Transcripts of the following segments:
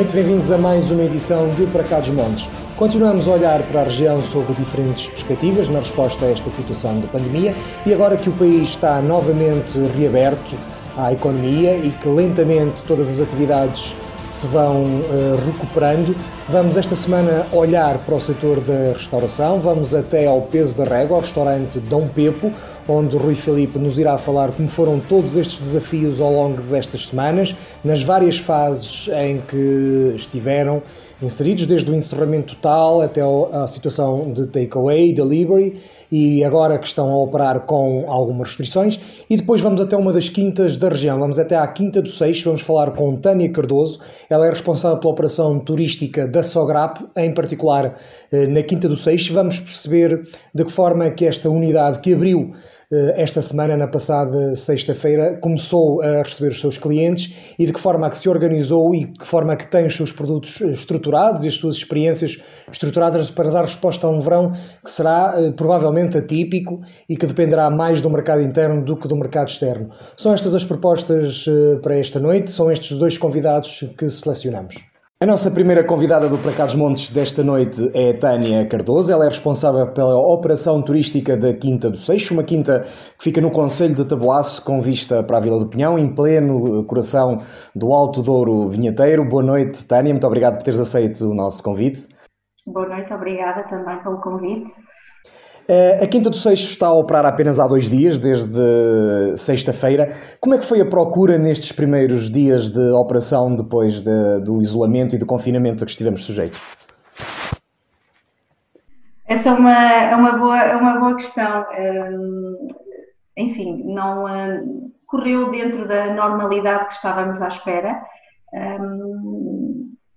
noite, bem-vindos a mais uma edição de Para Cá dos Montes. Continuamos a olhar para a região sob diferentes perspectivas na resposta a esta situação de pandemia e agora que o país está novamente reaberto à economia e que lentamente todas as atividades se vão uh, recuperando, vamos esta semana olhar para o setor da restauração, vamos até ao Peso da Régua, ao restaurante Dom Pepo, onde Rui Filipe nos irá falar como foram todos estes desafios ao longo destas semanas, nas várias fases em que estiveram inseridos, desde o encerramento total até a situação de takeaway, delivery e agora que estão a operar com algumas restrições. E depois vamos até uma das quintas da região, vamos até à Quinta do Seixo, vamos falar com Tânia Cardoso, ela é responsável pela operação turística da Sograp, em particular eh, na Quinta do Seixo. Vamos perceber de que forma é que esta unidade que abriu esta semana, na passada sexta-feira, começou a receber os seus clientes e de que forma é que se organizou e de que forma é que tem os seus produtos eh, estruturados e as suas experiências estruturadas para dar resposta a um verão que será eh, provavelmente atípico e que dependerá mais do mercado interno do que do mercado externo. São estas as propostas para esta noite, são estes dois convidados que selecionamos. A nossa primeira convidada do Placados Montes desta noite é Tânia Cardoso. Ela é responsável pela operação turística da Quinta do Seixo, uma quinta que fica no Conselho de Taboaço, com vista para a Vila do Pinhão, em pleno coração do Alto Douro Vinheteiro. Boa noite, Tânia. Muito obrigado por teres aceito o nosso convite. Boa noite, obrigada também pelo convite. Eh, a Quinta do Seixo está a operar apenas há dois dias, desde sexta-feira. Como é que foi a procura nestes primeiros dias de operação, depois de, do isolamento e do confinamento a que estivemos sujeitos? Essa é uma, é uma, boa, é uma boa questão. Hum, enfim, não hum, correu dentro da normalidade que estávamos à espera.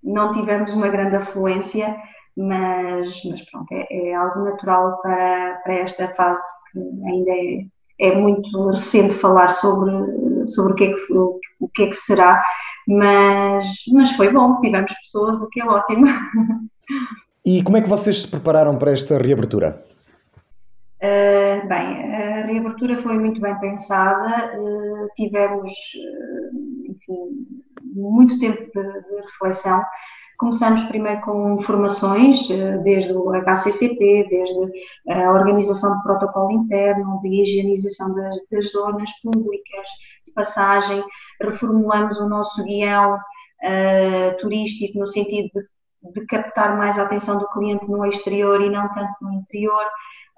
Não tivemos uma grande afluência mas, mas pronto, é, é algo natural para, para esta fase que ainda é, é muito recente falar sobre, sobre o, que é que, o, o que é que será, mas, mas foi bom, tivemos pessoas, o que é ótimo. E como é que vocês se prepararam para esta reabertura? Uh, bem, a reabertura foi muito bem pensada, uh, tivemos, uh, enfim, muito tempo de, de reflexão Começamos primeiro com formações, eh, desde o HCCP, desde a organização de protocolo interno, de higienização das, das zonas públicas, de passagem, reformulamos o nosso guião uh, turístico no sentido de, de, captar mais a atenção do cliente no exterior e não tanto no interior,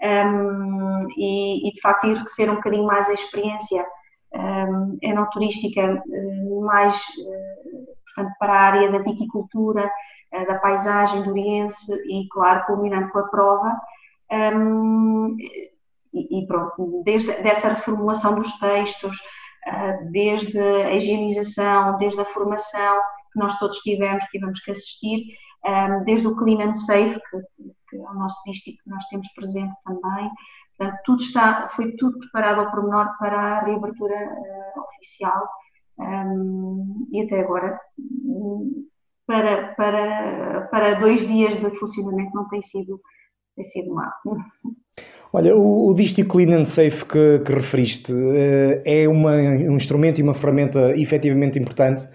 um, ehm, e, e, de facto enriquecer um bocadinho mais a experiência um, ehm, enoturística, uh, mais portanto, para a área da viticultura, eh, da paisagem do Oriense e, claro, culminando com a prova. Um, e, e, pronto, desde dessa reformulação dos textos, uh, desde a higienização, desde a formação que nós todos tivemos, tivemos que assistir, um, desde o Clean and Safe, que, que, é o nosso dístico que nós temos presente também. Portanto, tudo está, foi tudo preparado ao pormenor para a reabertura uh, oficial um, e até agora, para, para, para dois dias de funcionamento, não tem sido, tem sido mal. Olha, o, o Distico Clean and Safe que, que referiste uh, é uma, um instrumento e uma ferramenta efetivamente importante.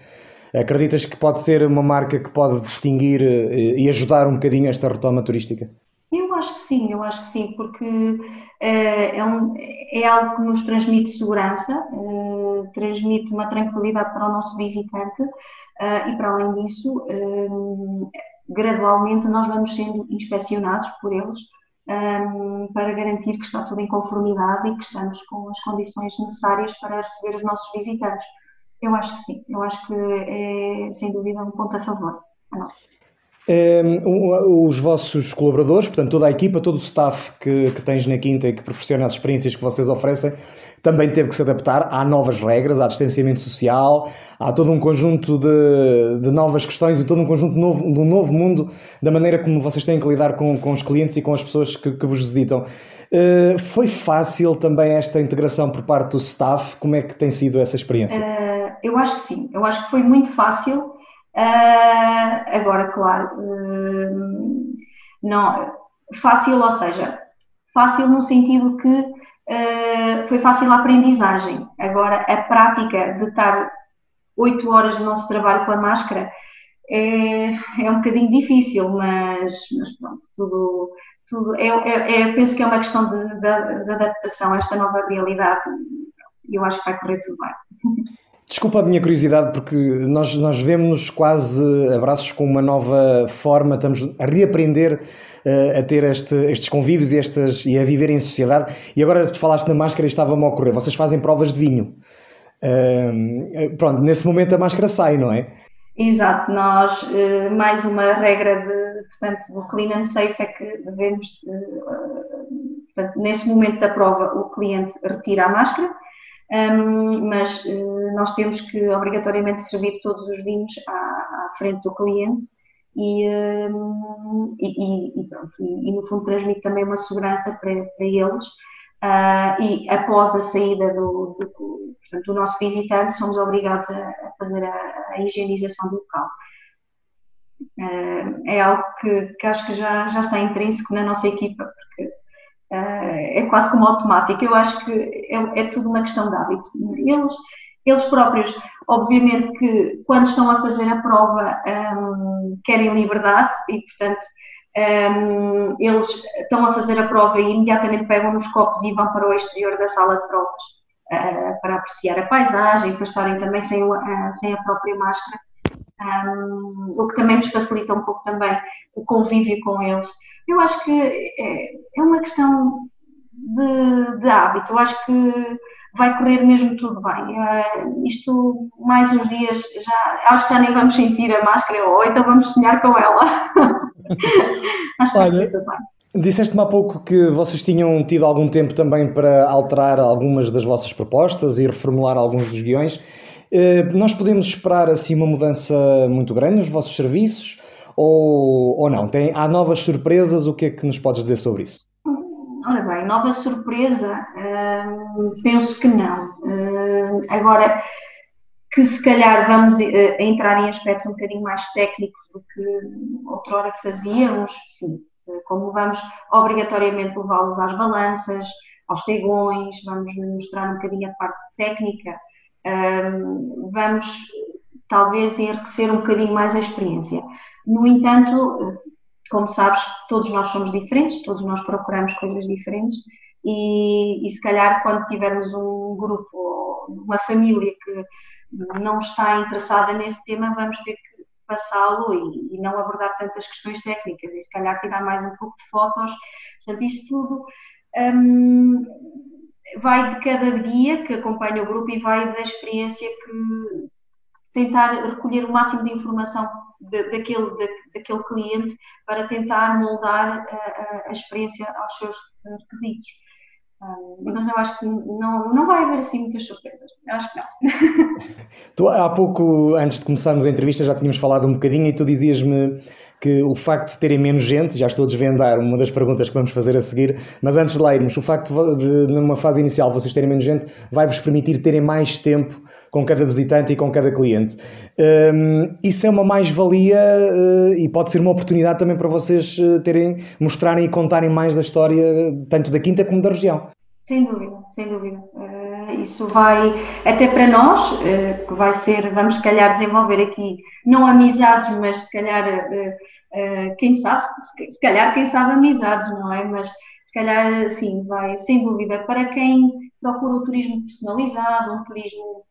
Acreditas que pode ser uma marca que pode distinguir uh, e ajudar um bocadinho esta retoma turística? Eu acho que sim, eu acho que sim, porque uh, é, um, é, algo que nos transmite segurança, uh, transmite uma tranquilidade para o nosso visitante uh, e, para além disso, gradualmente nós vamos sendo inspecionados por eles para garantir que está tudo em conformidade e que estamos com as condições necessárias para receber os nossos visitantes. Eu acho que sim, eu acho que é sem dúvida um ponto a favor. A nós. Ehm, os vossos colaboradores, portanto, toda a equipa, todo o staff que, que tens na Quinta e que proporciona as experiências que vocês oferecem, também teve que se adaptar a novas regras, há distanciamento social, há todo um conjunto de, de novas questões e todo um conjunto novo, de um novo mundo da maneira como vocês têm que lidar com, com os clientes e com as pessoas que, que vos visitam. Uh, foi fácil também esta integração por parte do staff? Como é que tem sido essa experiência? Uh, eu acho que sim, eu acho que foi muito fácil Uh, agora, claro, uh, não, fácil, ou seja, fácil no sentido que uh, foi fácil a aprendizagem. Agora, a prática de estar oito horas do nosso trabalho com a máscara é, é um bocadinho difícil, mas, mas pronto, tudo, tudo é, é, é, penso que é uma questão de, de, de adaptação a esta nova realidade e eu acho que vai correr tudo bem. Desculpa a minha curiosidade, porque nós, nós vemos quase abraços com uma nova forma, estamos a reaprender uh, a ter este, estes convívios e, estas, e a viver em sociedade. E agora tu falaste na máscara e estava-me a ocorrer, vocês fazem provas de vinho. Uh, pronto, nesse momento a máscara sai, não é? Exato, nós, uh, mais uma regra de, portanto, do Clean and Safe é que devemos, portanto, nesse momento da prova o cliente retira a máscara, um, mas uh, nós temos que obrigatoriamente servir todos os vinhos à, à frente do cliente e, um, e, e, pronto, e, e, no fundo transmite também uma segurança para, para eles. Uh, e após a saída do, do, portanto, do, nosso visitante, somos obrigados a, fazer a, a, higienização do local. Uh, é algo que, que, acho que já, já está intrínseco na nossa equipa, porque é quase como automático. Eu acho que é, é, tudo uma questão de hábito. Eles, eles próprios, obviamente que quando estão a fazer a prova um, querem liberdade e, portanto, um, eles estão a fazer a prova e imediatamente pegam nos copos e vão para o exterior da sala de provas uh, para apreciar a paisagem, para estarem também sem, uh, sem a própria máscara, um, o que também nos facilita um pouco também o convívio com eles. Eu acho que é, é uma questão de, de, hábito. Eu acho que vai correr mesmo tudo bem. Uh, isto, mais uns dias, já, acho que já nem vamos sentir a máscara, ou então vamos sonhar com ela. acho que Olha, vai tudo bem. Disseste-me há pouco que vocês tinham tido algum tempo também para alterar algumas das vossas propostas e reformular alguns dos guiões. Uh, nós podemos esperar assim uma mudança muito grande nos vossos serviços? Ou, ou não? Tem, há novas surpresas? O que é que nos podes dizer sobre isso? Ora bem, nova surpresa? Hum, penso que não. Hum, agora, que se calhar vamos uh, entrar em aspectos um bocadinho mais técnicos do que outrora fazíamos, sim. Como vamos obrigatoriamente levá-los às balanças, aos tegões, vamos mostrar um bocadinho a parte técnica, um, vamos talvez enriquecer um bocadinho mais a experiência. No entanto, como sabes, todos nós somos diferentes, todos nós procuramos coisas diferentes e, e se calhar quando tivermos um grupo ou uma família que não está interessada nesse tema, vamos ter que passá-lo e, e, não abordar tantas questões técnicas e se calhar tirar mais um pouco de fotos. Portanto, isso tudo hum, vai de cada guia que acompanha o grupo e vai da experiência que tentar recolher o máximo de informação de, daquele, de, daquele cliente para tentar moldar a, a, experiência aos seus requisitos. Um, mas eu acho que não, não vai haver assim muitas surpresas. Eu acho que não. tu, há pouco, antes de começarmos a entrevista, já tínhamos falado um bocadinho e tu dizias-me que o facto de terem menos gente, já estou a desvendar uma das perguntas que vamos fazer a seguir, mas antes de lá irmos, o facto de, numa fase inicial vocês terem menos gente, vai-vos permitir terem mais tempo com cada visitante e com cada cliente. Um, isso é uma mais-valia uh, e pode ser uma oportunidade também para vocês uh, terem, mostrarem e contarem mais da história, tanto da Quinta como da região. Sem dúvida, sem dúvida. Uh, isso vai, até para nós, que vai ser, vamos se calhar desenvolver aqui, não amizades, mas se calhar, quem sabe, se calhar, quem sabe amizades, não é? Mas se calhar, sim, vai, sem dúvida, para quem procura o turismo personalizado, um turismo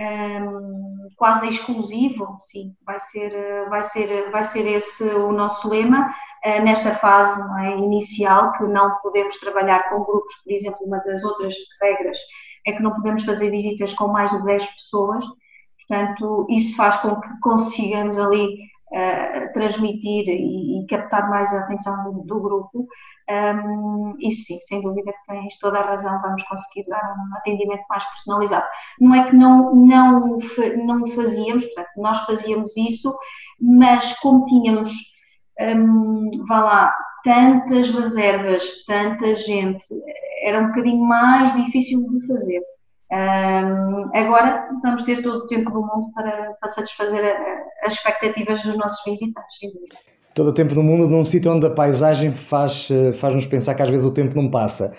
um, quase exclusivo, sim, vai ser, vai ser, vai ser esse o nosso lema uh, nesta fase é, inicial, que não podemos trabalhar com grupos, por exemplo, uma das outras regras é que não podemos fazer visitas com mais de 10 pessoas, portanto, isso faz com que consigamos ali transmitir e, e, captar mais a atenção do, do grupo um, isso sim, sem dúvida que tens toda a razão, vamos conseguir dar um atendimento mais personalizado. Não é que não, não, não fazíamos, portanto, nós fazíamos isso, mas como tínhamos, um, vá lá, tantas reservas, tanta gente, era um bocadinho mais difícil de fazer. Agora vamos ter todo o tempo do mundo para, para satisfazer as expectativas dos nossos visitantes, todo o tempo no mundo num sítio onde a paisagem eh, faz-nos pensar que às vezes o tempo não passa.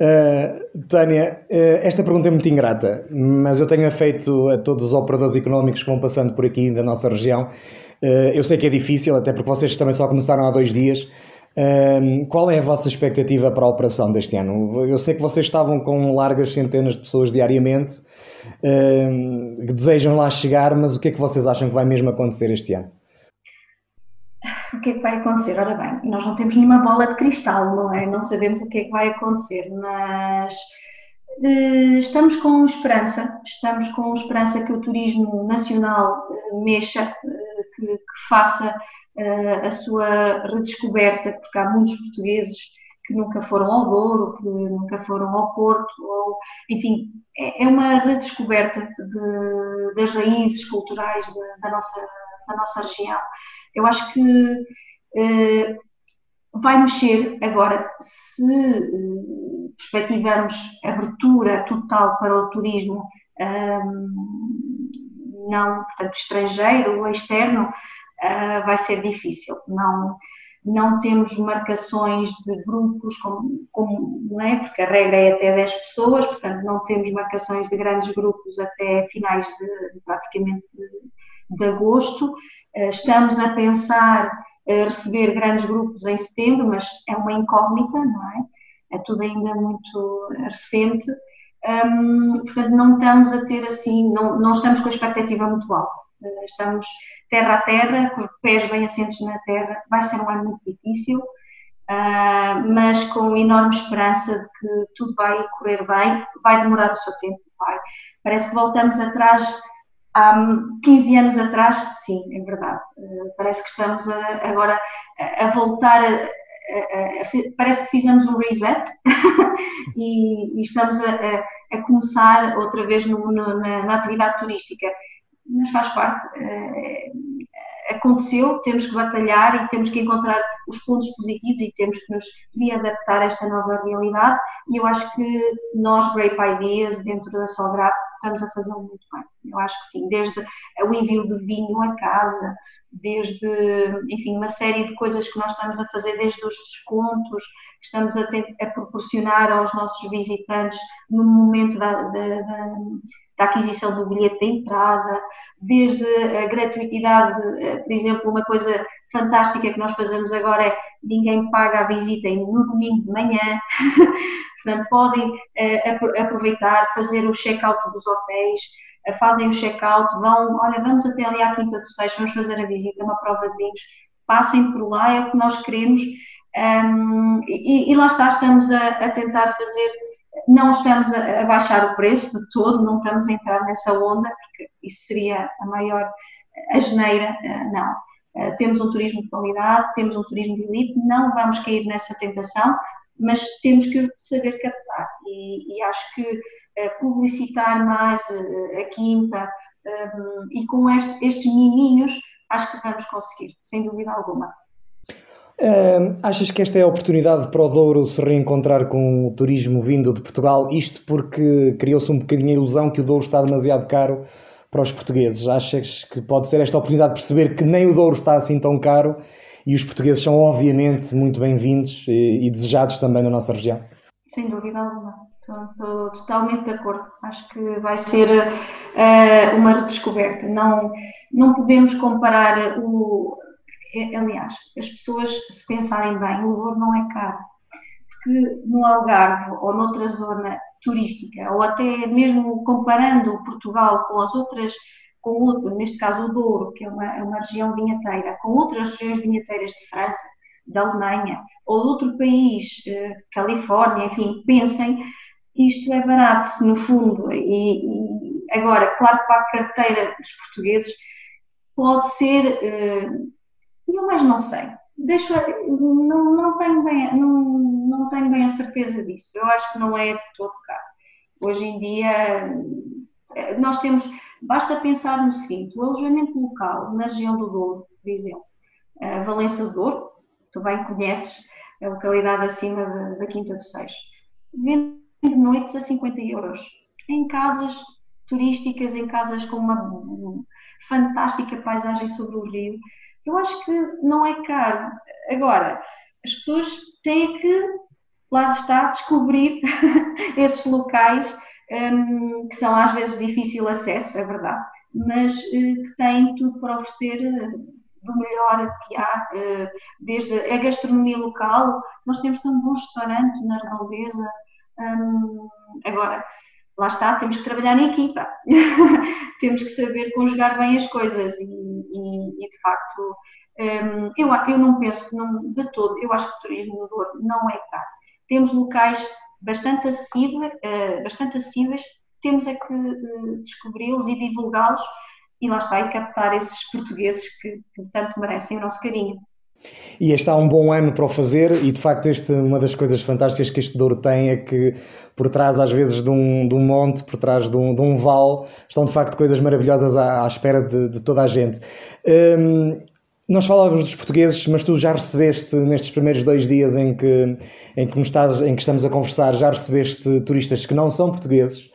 Uh, Tânia, uh, esta pergunta é muito ingrata, mas eu tenho feito a todos os operadores económicos que vão passando por aqui da nossa região. Eu sei que é difícil, até porque vocês também só começaram há dois dias. Qual é a vossa expectativa para a operação deste ano? Eu sei que vocês estavam com largas centenas de pessoas diariamente que desejam lá chegar, mas o que é que vocês acham que vai mesmo acontecer este ano? O que é que vai acontecer? Ora bem, nós não temos nenhuma bola de cristal, não é? Não sabemos o que é que vai acontecer, mas eh, estamos com esperança, estamos com esperança que o turismo nacional eh, mexa, eh, que, que faça a sua redescoberta, porque há muitos portugueses que nunca foram ao Douro, que nunca foram ao Porto, ou, enfim, é, é uma redescoberta de, das raízes culturais da, nossa, da nossa região. Eu acho que eh, vai mexer agora, se eh, perspectivamos abertura total para o turismo não, portanto, estrangeiro ou externo, uh, vai ser difícil. Não, não temos marcações de grupos, como, como, não é? porque a regra é até 10 pessoas, portanto não temos marcações de grandes grupos até finais de, praticamente de, de agosto. Uh, estamos a pensar uh, receber grandes grupos em setembro, mas é uma incógnita, não é? É tudo ainda muito recente. Portanto, não estamos a ter assim, não, não estamos com a expectativa muito alta. Uh, estamos terra a terra, com os pés bem assentos na terra. Vai ser um ano muito difícil, uh, mas com enorme esperança de que tudo vai correr bem. Vai demorar o seu tempo, vai. Parece que voltamos atrás há 15 anos atrás, sim, é verdade. Uh, parece que estamos a, agora a, voltar a, parece que fizemos um reset e, e, estamos a, começar outra vez no, no, na, na, atividade turística mas faz parte. Eh, aconteceu, temos que batalhar e temos que encontrar os pontos positivos e temos que nos readaptar a esta nova realidade. E eu acho que nós, Grape Ideas, dentro da Sograp, estamos a fazê-lo muito bem. Eu acho que sim, desde o envio de vinho a casa, desde, enfim, uma série de coisas que nós estamos a fazer, desde os descontos que estamos a, ter, a proporcionar aos nossos visitantes no momento da, da, da da aquisição do bilhete de entrada, desde a gratuitidade, eh, por exemplo, uma coisa fantástica que nós fazemos agora é ninguém paga a visita no domingo de manhã, portanto podem uh, aproveitar, fazer o check-out dos hotéis, uh, fazem o check-out, vão, olha, vamos até ali à Quinta dos Seis, vamos fazer a visita, uma prova de vinhos, passem por lá, é o que nós queremos, um, e, e, lá está, estamos a, a tentar fazer não estamos a, baixar o preço de todo, não estamos a entrar nessa onda, porque isso seria a maior asneira, eh, não. Eh, temos um turismo de qualidade, temos um turismo de elite, não vamos cair nessa tentação, mas temos que saber captar. E, e acho que eh, publicitar mais a quinta e com este, estes miminhos, acho que vamos conseguir, sem dúvida alguma. Uh, achas que esta é a oportunidade para o Douro se reencontrar com o turismo vindo de Portugal? Isto porque criou-se um bocadinho a ilusão que o Douro está demasiado caro para os portugueses. Achas que pode ser esta oportunidade de perceber que nem o Douro está assim tão caro e os portugueses são obviamente muito bem-vindos e, e, desejados também na nossa região? Sem dúvida alguma. Estou, totalmente de acordo. Acho que vai ser uh, uma redescoberta. Não, não podemos comparar o é, aliás, as pessoas, se pensarem bem, o Douro não é caro. Porque no Algarve ou noutra zona turística, ou até mesmo comparando Portugal com as outras, com outro, neste caso o Douro, que é uma, é uma região vinheteira, com outras regiões vinheteiras de França, da Alemanha ou de outro país, eh, Califórnia, enfim, pensem, isto é barato no fundo. E, e agora, claro que para a carteira dos portugueses pode ser eh, eu mais não sei. Deixo, não, não, tenho bem, não, não tenho bem a certeza disso. Eu acho que não é de todo caro. Hoje em dia, nós temos, basta pensar no seguinte: o alojamento local na região do Douro, por exemplo, a Valença do Douro, tu bem conheces a localidade acima da Quinta do Seixo, vende noites a 50 euros em casas turísticas, em casas com uma fantástica paisagem sobre o rio eu acho que não é caro. Agora, as pessoas têm que, lá está, descobrir esses locais um, que são às vezes difícil acesso, é verdade, mas uh, que têm tudo para oferecer uh, do melhor que há, uh, desde a gastronomia local, nós temos tão bons restaurantes na redondeza. Um, agora, lá está, temos que trabalhar em equipa, temos que saber conjugar bem as coisas e, e, e de facto um, eu, eu não penso não, de todo, eu acho que o turismo no Douro não é caro. Temos locais bastante acessíveis, uh, bastante acessíveis temos é que uh, descobri-los e divulgá-los e lá está, e captar esses portugueses que, que tanto merecem o nosso carinho. E este há um bom ano para o fazer, e de facto, este, uma das coisas fantásticas que este Douro tem é que, por trás, às vezes, de um, de um monte, por trás de um, de um vale, estão de facto coisas maravilhosas à, à espera de, de, toda a gente. Um, nós falávamos dos portugueses, mas tu já recebeste, nestes primeiros dois dias em que, em que, estás, em que estamos a conversar, já recebeste turistas que não são portugueses,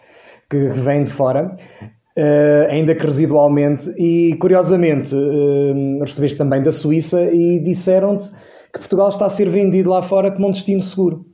que vêm de fora. Uh, ainda que residualmente, e curiosamente uh, recebeste também da Suíça e disseram-te que Portugal está a ser vendido lá fora como um destino seguro.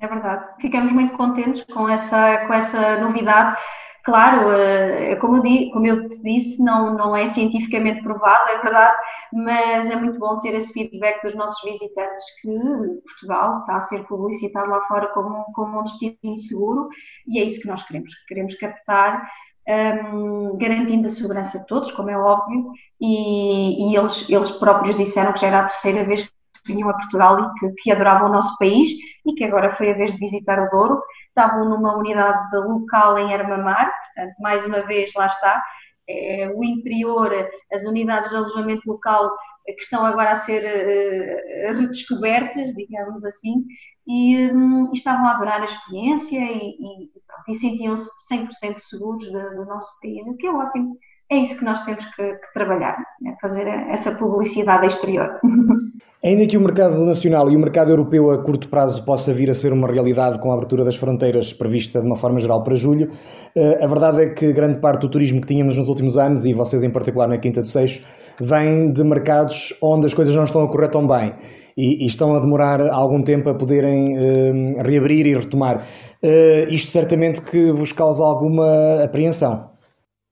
É verdade, ficamos muito contentes com essa, com essa novidade. Claro, uh, como, eu di, como eu te disse, não, não é cientificamente provado, é verdade, mas é muito bom ter esse feedback dos nossos visitantes que Portugal está a ser publicitado lá fora como, como um destino seguro e é isso que nós queremos. Queremos captar um, garantindo a segurança de todos, como é óbvio, e, e, eles, eles próprios disseram que já era a terceira vez que vinham a Portugal e que, que adoravam o nosso país e que agora foi a vez de visitar o Douro. Estavam numa unidade local em Armamar, portanto, mais uma vez, lá está, é, o interior, as unidades de alojamento local que estão agora a ser uh, redescobertas, digamos assim, e, um, e, estavam a adorar a experiência e, e, e sentiam-se 100% seguros de, do nosso país, o que é ótimo. É isso que nós temos que, que trabalhar, né? fazer essa publicidade exterior. Ainda que o mercado nacional e o mercado europeu a curto prazo possa vir a ser uma realidade com a abertura das fronteiras prevista de uma forma geral para julho, eh, a verdade é que grande parte do turismo que tínhamos nos últimos anos, e vocês em particular na Quinta do Seixo, vem de mercados onde as coisas não estão a correr tão bem e, e estão a demorar algum tempo a poderem uh, reabrir e retomar. Uh, isto certamente que vos causa alguma apreensão.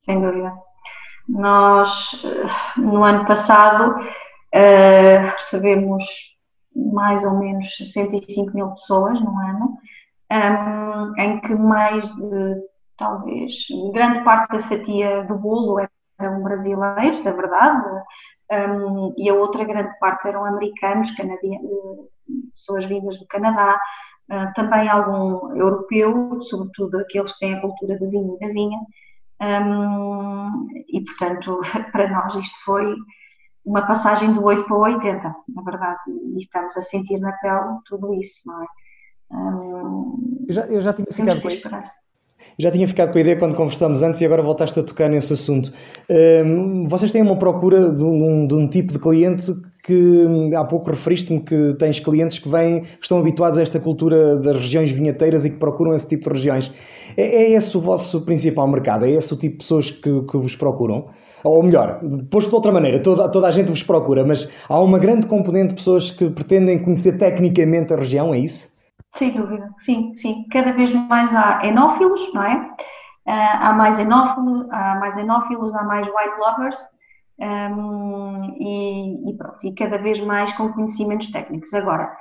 Sem dúvida. Nós, no ano passado, uh, recebemos mais ou menos 65 mil pessoas no ano, um, em que mais de, talvez, grande parte da fatia do bolo eram brasileiros, é verdade, um, e a outra grande parte eram americanos, canadianos, pessoas vindas do Canadá, uh, também algum europeu, sobretudo aqueles que têm a cultura do vinho e da vinha, um, e portanto, para nós isto foi uma passagem do 8 para o 80, na verdade, e estamos a sentir na pele tudo isso, não é? Eu, já, eu já tinha ficado com esperança. Já tinha ficado com a ideia quando conversamos antes e agora voltaste a tocar nesse assunto. Um, vocês têm uma procura de um, de um, tipo de cliente que há pouco referiste-me que tens clientes que vêm, que estão habituados a esta cultura das regiões vinheteiras e que procuram esse tipo de regiões. É, é esse o vosso principal mercado? É esse o tipo de pessoas que, que vos procuram? Ou melhor, posto de outra maneira, toda, toda a gente vos procura, mas há uma grande componente de pessoas que pretendem conhecer tecnicamente a região, é isso? Sem dúvida, sim, sim. Cada vez mais há enófilos, não é? Uh, há mais enófilos, há mais enófilos, há mais wine lovers um, e, e, pronto, e cada vez mais com conhecimentos técnicos. Agora,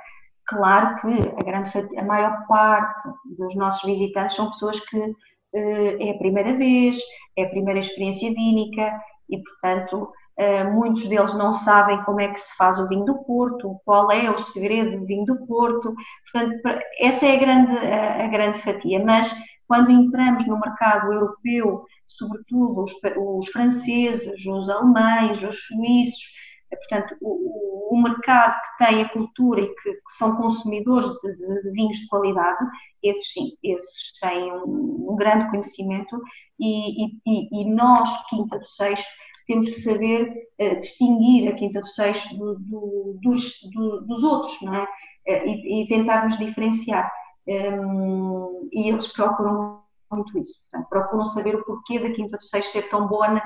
claro que a, grande, a maior parte dos nossos visitantes são pessoas que uh, é a primeira vez, é a primeira experiência vínica e, portanto, Uh, muitos deles não sabem como é que se faz o vinho do Porto, qual é o segredo do vinho do Porto. Portanto, essa é a grande, a, a grande fatia. Mas quando entramos no mercado europeu, sobretudo os, os franceses, os alemães, os suíços, eh, portanto, o, o, mercado que tem a cultura e que, que são consumidores de, de, de, vinhos de qualidade, esses sim, esses têm um, um grande conhecimento e, e, e, nós, Quinta do Seixo, temos que saber uh, distinguir a Quinta do Seixo do, do, dos, do, dos, outros, não é? Uh, e, e tentarmos diferenciar. Um, e eles procuram muito isso. Portanto, procuram saber o porquê da Quinta do Seixo ser tão boa, na,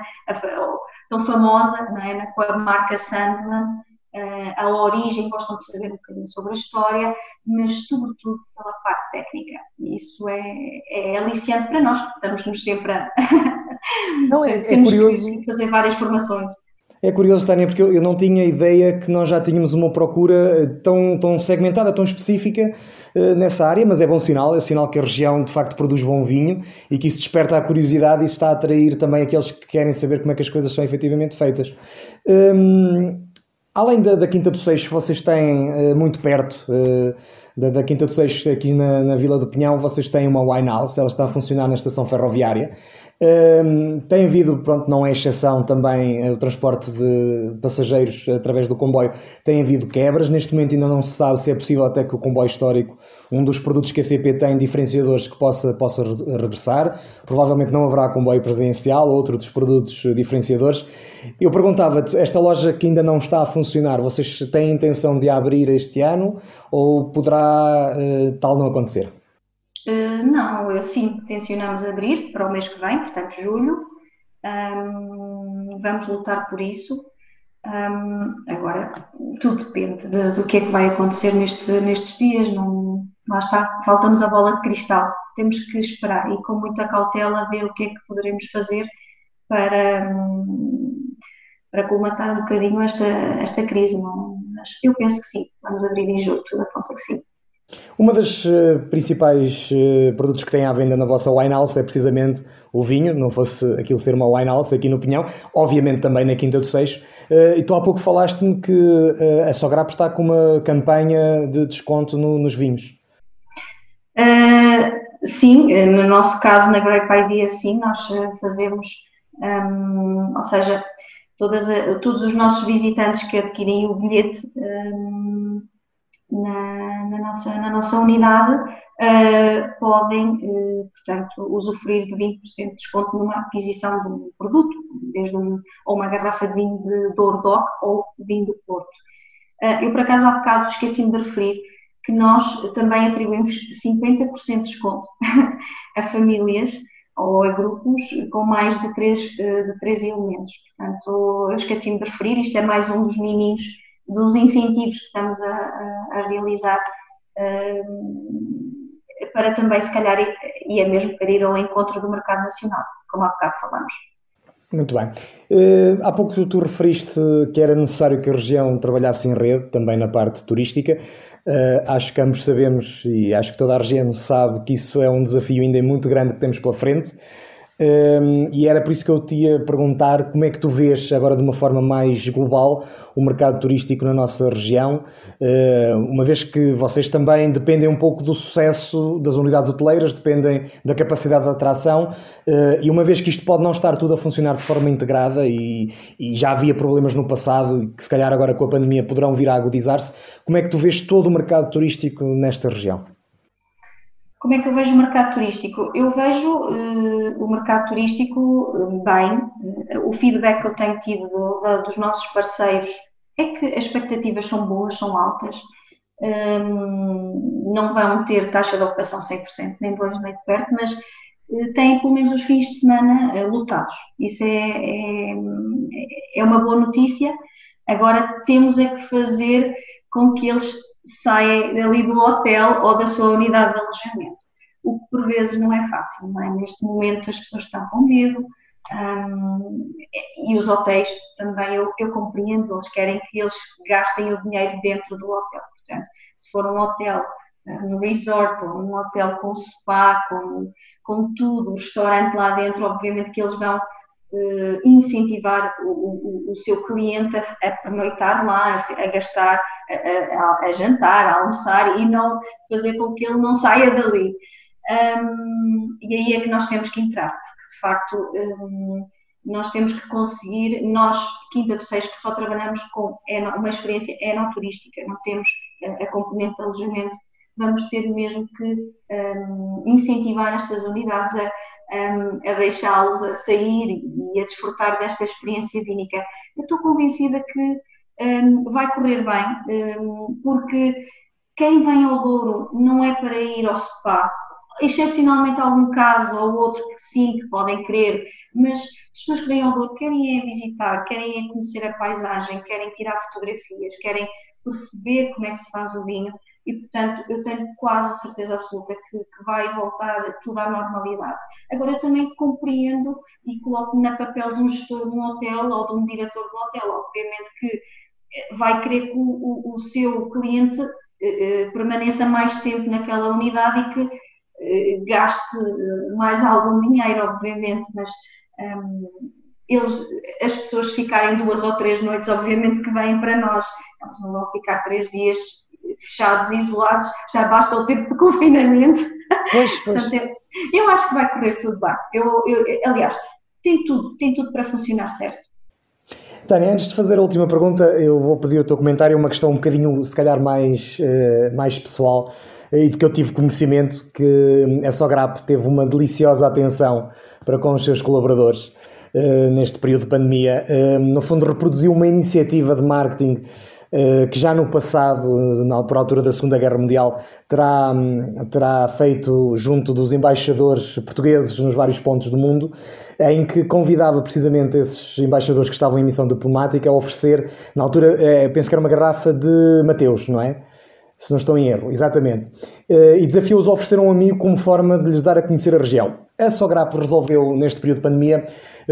tão famosa não é? na, com a marca Sandman, uh, a origem, gostam de saber um bocadinho sobre a história, mas sobretudo pela parte técnica. E isso é, é aliciante para nós, estamos-nos sempre a. Não, é, é curioso. fazer várias formações. É curioso, Tânia, porque eu, não tinha ideia que nós já tínhamos uma procura eh, tão, tão segmentada, tão específica uh, nessa área, mas é bom sinal, é sinal que a região de facto produz bom vinho e que isso desperta a curiosidade e está a atrair também aqueles que querem saber como é que as coisas são efetivamente feitas. Um, além da, da, Quinta do Seixo, vocês têm uh, muito perto da, da, Quinta do Seixo, aqui na, na Vila do Pinhão, vocês têm uma wine house, ela está a funcionar na estação ferroviária. Um, tem havido, pronto, não é exceção também eh, o transporte de passageiros através do comboio, tem havido quebras. Neste momento ainda não se sabe se é possível até que o comboio histórico, um dos produtos que a CP tem, diferenciadores que possa, possa regressar. Provavelmente não haverá comboio presidencial, outro dos produtos diferenciadores. Eu perguntava-te, esta loja que ainda não está a funcionar, vocês têm intenção de abrir este ano ou poderá uh, tal não acontecer? Uh, não, eu sim, tencionamos abrir para o mês que vem, portanto, julho. Um, vamos lutar por isso. Um, agora, tudo depende de, do que é que vai acontecer nestes, nestes dias. Não, lá está, faltamos a bola de cristal. Temos que esperar e com muita cautela ver o que é que poderemos fazer para, para colmatar um bocadinho esta, esta crise. Não, mas eu penso que sim, vamos abrir em julho, tudo aponta que sim. Uma das uh, principais uh, produtos que tem à venda na vossa winehouse é precisamente o vinho, não fosse aquilo ser uma winehouse aqui no Pinhão, obviamente também na Quinta do Seixo. Uh, e tu há pouco falaste-me que a Sograp está com uma campanha de desconto no, nos vinhos. sim, no nosso caso na Grape Idea sim, nós fazemos, um, ehm, ou seja, todas, todos os nossos visitantes que adquirem o bilhete um, ehm, na, na, nossa, na nossa unidade uh, podem, uh, portanto, usufruir de 20% de desconto numa aquisição de um produto, desde um, ou uma garrafa de vinho de Dourdoc ou vinho do Porto. Uh, eu, por acaso, há bocado esqueci-me de referir que nós também atribuímos 50% de desconto a famílias ou a grupos com mais de três, de três elementos. Portanto, esqueci-me de referir, isto é mais um dos miminhos dos incentivos que estamos a, a, a realizar uh, para também, se calhar, e é mesmo para ir ao encontro do mercado nacional, como há bocado falamos. Muito bem. Uh, há pouco tu referiste que era necessário que a região trabalhasse em rede, também na parte turística. Uh, acho que ambos sabemos e acho que toda a região sabe que isso é um desafio ainda muito grande que temos pela frente. Um, e era por isso que eu te ia perguntar como é que tu vês agora de uma forma mais global o mercado turístico na nossa região, uh, uma vez que vocês também dependem um pouco do sucesso das unidades hoteleiras, dependem da capacidade de atração, uh, e uma vez que isto pode não estar tudo a funcionar de forma integrada e, e já havia problemas no passado que se calhar agora com a pandemia poderão vir a agudizar-se, como é que tu vês todo o mercado turístico nesta região? Como é que eu vejo o mercado turístico? Eu vejo uh, o mercado turístico eh, bem. O feedback que eu tenho tido do, do, dos nossos parceiros é que as expectativas são boas, são altas. Um, ehm, não vão ter taxa de ocupação 100%, nem longe nem de perto, mas uh, têm pelo menos os fins de semana lotados. Isso é, é, é uma boa notícia. Agora temos é que fazer com que eles saem ali do hotel ou da sua unidade de alojamento. O que por vezes não é fácil, não é? Neste momento as pessoas estão com medo um, e os hotéis também eu, eu compreendo, eles querem que eles gastem o dinheiro dentro do hotel. Portanto, se for um hotel um resort ou um hotel com spa, com, com tudo, um restaurante lá dentro, obviamente que eles vão uh, incentivar o, o, o, seu cliente a, pernoitar lá, a, gastar, a, a, jantar, a almoçar e não fazer com que ele não saia dali. Um, e aí é que nós temos que entrar, porque de facto um, nós temos que conseguir, nós, Quinta de Seis, que só trabalhamos com uma experiência enoturística, não temos a, a componente de alojamento, vamos ter mesmo que um, incentivar estas unidades a, um, a deixá-los a sair e a desfrutar desta experiência vínica. Eu estou convencida que um, vai correr bem, um, porque quem vem ao Douro não é para ir ao spa, excepcionalmente algum caso ou outro que sim, que podem querer, mas as pessoas que vêm ao Douro querem é visitar, querem é conhecer a paisagem, querem tirar fotografias, querem perceber como é que se faz o vinho e, portanto, eu tenho quase certeza absoluta que, que vai voltar tudo à normalidade. Agora, eu também compreendo e coloco-me na papel de um gestor de um hotel ou de um diretor de um hotel. Obviamente que eh, vai querer que o, o, o seu cliente eh, eh, permaneça mais tempo naquela unidade e que eh, gaste mais algum dinheiro, obviamente, mas um, eles, as pessoas ficarem duas ou três noites, obviamente que vêm para nós, eles não vão ficar três dias fechados e isolados, já basta o tempo de confinamento. Pois, pois. eu acho que vai correr tudo bem. Eu, eu, aliás, tem tudo, tem tudo para funcionar certo. Tânia, antes de fazer a última pergunta, eu vou pedir o teu comentário, uma questão um bocadinho, se calhar, mais, uh, mais pessoal e de que eu tive conhecimento que a Sograp teve uma deliciosa atenção para com os seus colaboradores uh, neste período de pandemia. No fundo, reproduziu uma iniciativa de marketing eh, que já no passado, na, por altura da Segunda Guerra Mundial, terá, terá feito junto dos embaixadores portugueses nos vários pontos do mundo, em que convidava precisamente esses embaixadores que estavam em missão diplomática a oferecer, na altura, é, penso que era uma garrafa de Mateus, não é? Se não estou em erro, exatamente. Eh, e desafiou-os a oferecer um amigo como forma de lhes dar a conhecer a região. A Sograpo resolveu, neste período de pandemia,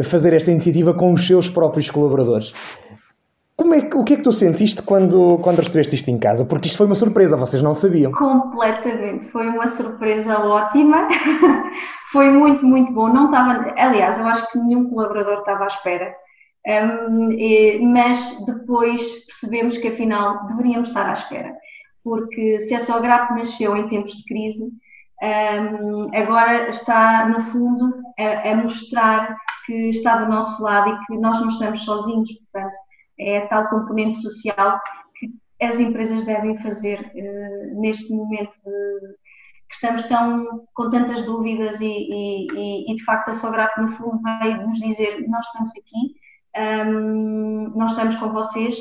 fazer esta iniciativa com os seus próprios colaboradores. Como é que, o que é que tu sentiste quando, quando recebeste isto em casa? Porque isto foi uma surpresa, vocês não sabiam. Completamente, foi uma surpresa ótima, foi muito, muito bom. Não estava, aliás, eu acho que nenhum colaborador estava à espera, um, e, mas depois percebemos que afinal deveríamos estar à espera, porque se a Sograp nasceu em tempos de crise, um, agora está, no fundo, a, a mostrar que está do nosso lado e que nós não estamos sozinhos, portanto é a tal componente social que as empresas devem fazer uh, neste momento de, que estamos tão com tantas dúvidas e, e, e de facto a Sograp no fundo veio nos dizer nós estamos aqui, um, nós estamos com vocês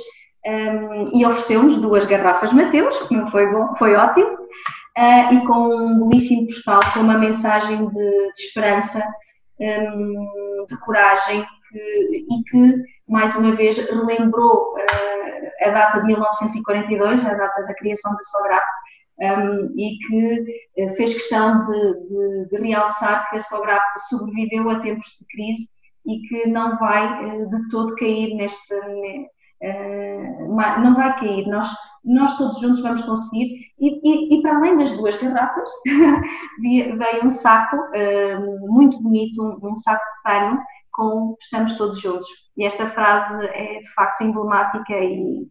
um, e ofereceu-nos duas garrafas Mateus, que foi bom, foi ótimo, uh, e com um belíssimo postal com uma mensagem de, de esperança, um, de coragem que, e que mais uma vez relembrou uh, a data de 1942, a data da criação da Sograp, um, e que uh, fez questão de, de, de, realçar que a Sograp sobreviveu a tempos de crise e que não vai uh, de todo cair neste. não vai cair, nós, nós todos juntos vamos conseguir. E, e, e para além das duas garrafas, veio um saco muito bonito, um, um saco de pano com Estamos Todos Juntos. E esta frase é de facto emblemática e,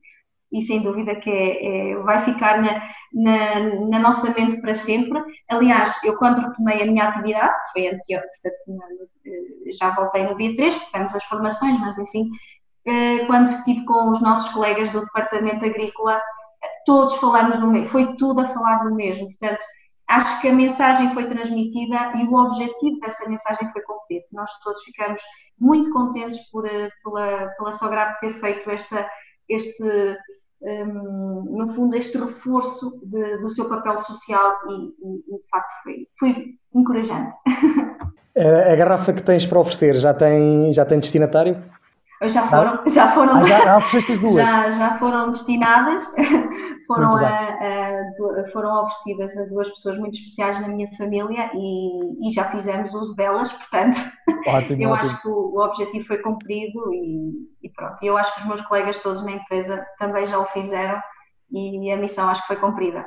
e sem dúvida que é, é, vai ficar na, na, na, nossa mente para sempre. Aliás, eu quando retomei a minha atividade, foi anteontem, eh, já voltei no dia 3, porque temos as formações, mas enfim, eh, quando estive com os nossos colegas do Departamento Agrícola, todos falamos no mesmo, foi tudo a falar do mesmo. Portanto, acho que a mensagem foi transmitida e o objetivo dessa mensagem foi cumprido. Nós todos ficamos muito contentes por, eh, pela, pela Sograp ter feito esta, este, um, no fundo, este reforço de, do seu papel social e, e, de facto foi, foi encorajante. A garrafa que tens para oferecer já tem, já tem destinatário? Já foram, ah? já foram. Ah, já, as duas? Já, já foram destinadas, foram, a, a, foram oferecidas a duas pessoas muito especiais na minha família e, e já fizemos uso delas, portanto, ótimo, eu ótimo. acho que o, o, objetivo foi cumprido e, e pronto. Eu acho que os meus colegas todos na empresa também já o fizeram e a missão acho que foi cumprida.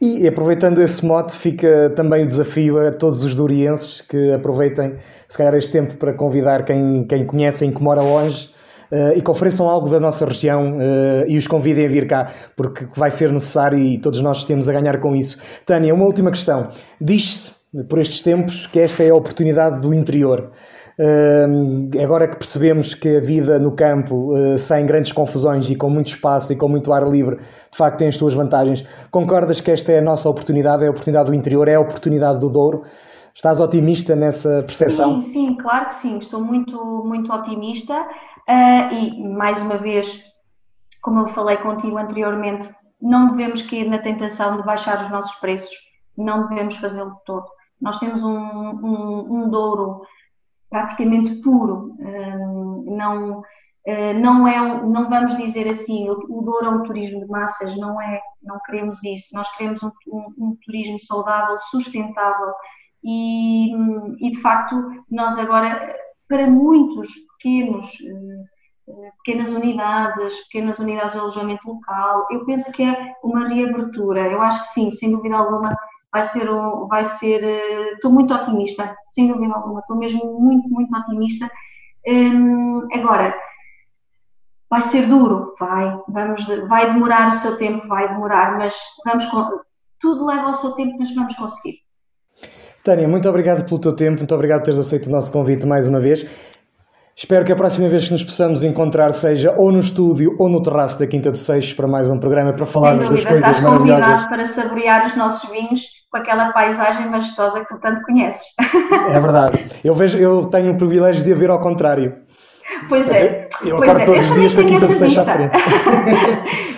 E aproveitando esse mote, fica também o desafio a todos os durienses que aproveitem, se calhar, este tempo para convidar quem, quem conhecem, que mora longe, uh, e que ofereçam algo da nossa região uh, e os convidem a vir cá, porque vai ser necessário e todos nós temos a ganhar com isso. Tânia, uma última questão. Diz-se, por estes tempos, que esta é a oportunidade do interior. Uh, agora que percebemos que a vida no campo, uh, sem grandes confusões e com muito espaço e com muito ar livre, de facto tem as suas vantagens, concordas que esta é a nossa oportunidade, é a oportunidade do interior, é a oportunidade do Douro? Estás otimista nessa percepção? Sim, sim, claro que sim, estou muito, muito otimista uh, e, mais uma vez, como eu falei contigo anteriormente, não devemos cair na tentação de baixar os nossos preços, não devemos fazê-lo todo. Nós temos um, um, um Douro praticamente puro. Hum, não, Uh, não é não vamos dizer assim, o, Douro é um turismo de massas, não é, não queremos isso. Nós queremos um, um, um turismo saudável, sustentável e, e, de facto nós agora, para muitos pequenos uh, pequenas unidades, pequenas unidades de alojamento local. Eu penso que é uma reabertura. Eu acho que sim, sem dúvida alguma, vai ser, vai ser. Eh, estou muito otimista, sem dúvida alguma. Estou mesmo muito, muito otimista. Hum, agora, vai ser duro, vai, vamos, vai demorar o seu tempo, vai demorar, mas vamos, tudo leva o seu tempo, mas vamos conseguir. Tânia, muito obrigado pelo teu tempo, muito obrigado por teres aceito o nosso convite mais uma vez. Espero que a próxima vez que nos possamos encontrar seja ou no estúdio ou no terraço da Quinta do Seixo para mais um programa para falarmos das coisas estás maravilhosas. convidado para saborear os nossos vinhos com aquela paisagem majestosa que tu tanto conheces. É verdade. Eu, vejo, eu tenho o privilégio de a ver ao contrário. Pois é. Eu pois acordo é. todos os dias com a Quinta à frente.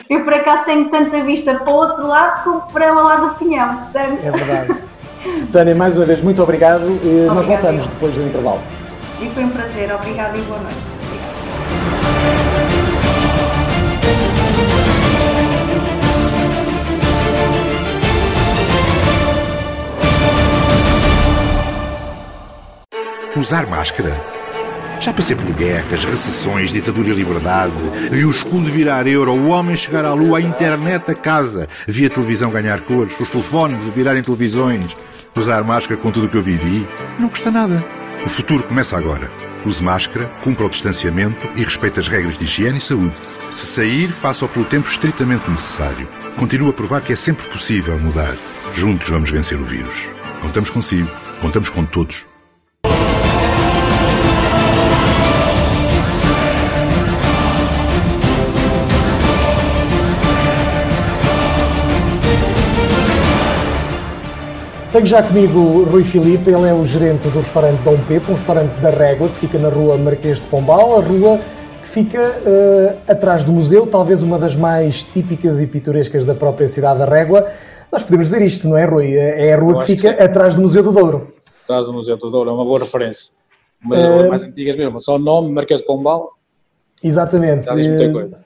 eu, por acaso, tenho tanta vista para o outro lado como para o lado do Pinhão. Portanto... É verdade. Tânia, mais uma vez, muito obrigado. Obrigado. Nós voltamos depois do intervalo. E foi um prazer. Obrigada e boa noite. Usar máscara? Já passei por guerras, recessões, ditadura e liberdade. Vi o escudo virar euro, o homem chegar à lua, a internet a casa. Vi a televisão ganhar cores, os telefones a virarem televisões. Usar máscara com tudo o que eu vivi não custa nada. O futuro começa agora. Use máscara, cumpra o distanciamento e respeite as regras de higiene e saúde. Se sair, faça-o pelo tempo estritamente necessário. Continue a provar que é sempre possível mudar. Juntos vamos vencer o vírus. Contamos consigo, contamos com todos. Tenho já comigo o Rui Filipe, ele é o gerente do restaurante Dom Pepo, um restaurante da Régua, que fica na rua Marquês de Pombal, a rua que fica uh, atrás do museu, talvez uma das mais típicas e pitorescas da própria cidade da Régua. Nós podemos dizer isto, não é, Rui? É a rua Eu que fica que atrás do Museu do Douro. Atrás do Museu do Douro, é uma boa referência. Uma das uh, mais antigas mesmo, só o nome, Marquês de Pombal. Exatamente. Já diz muita coisa.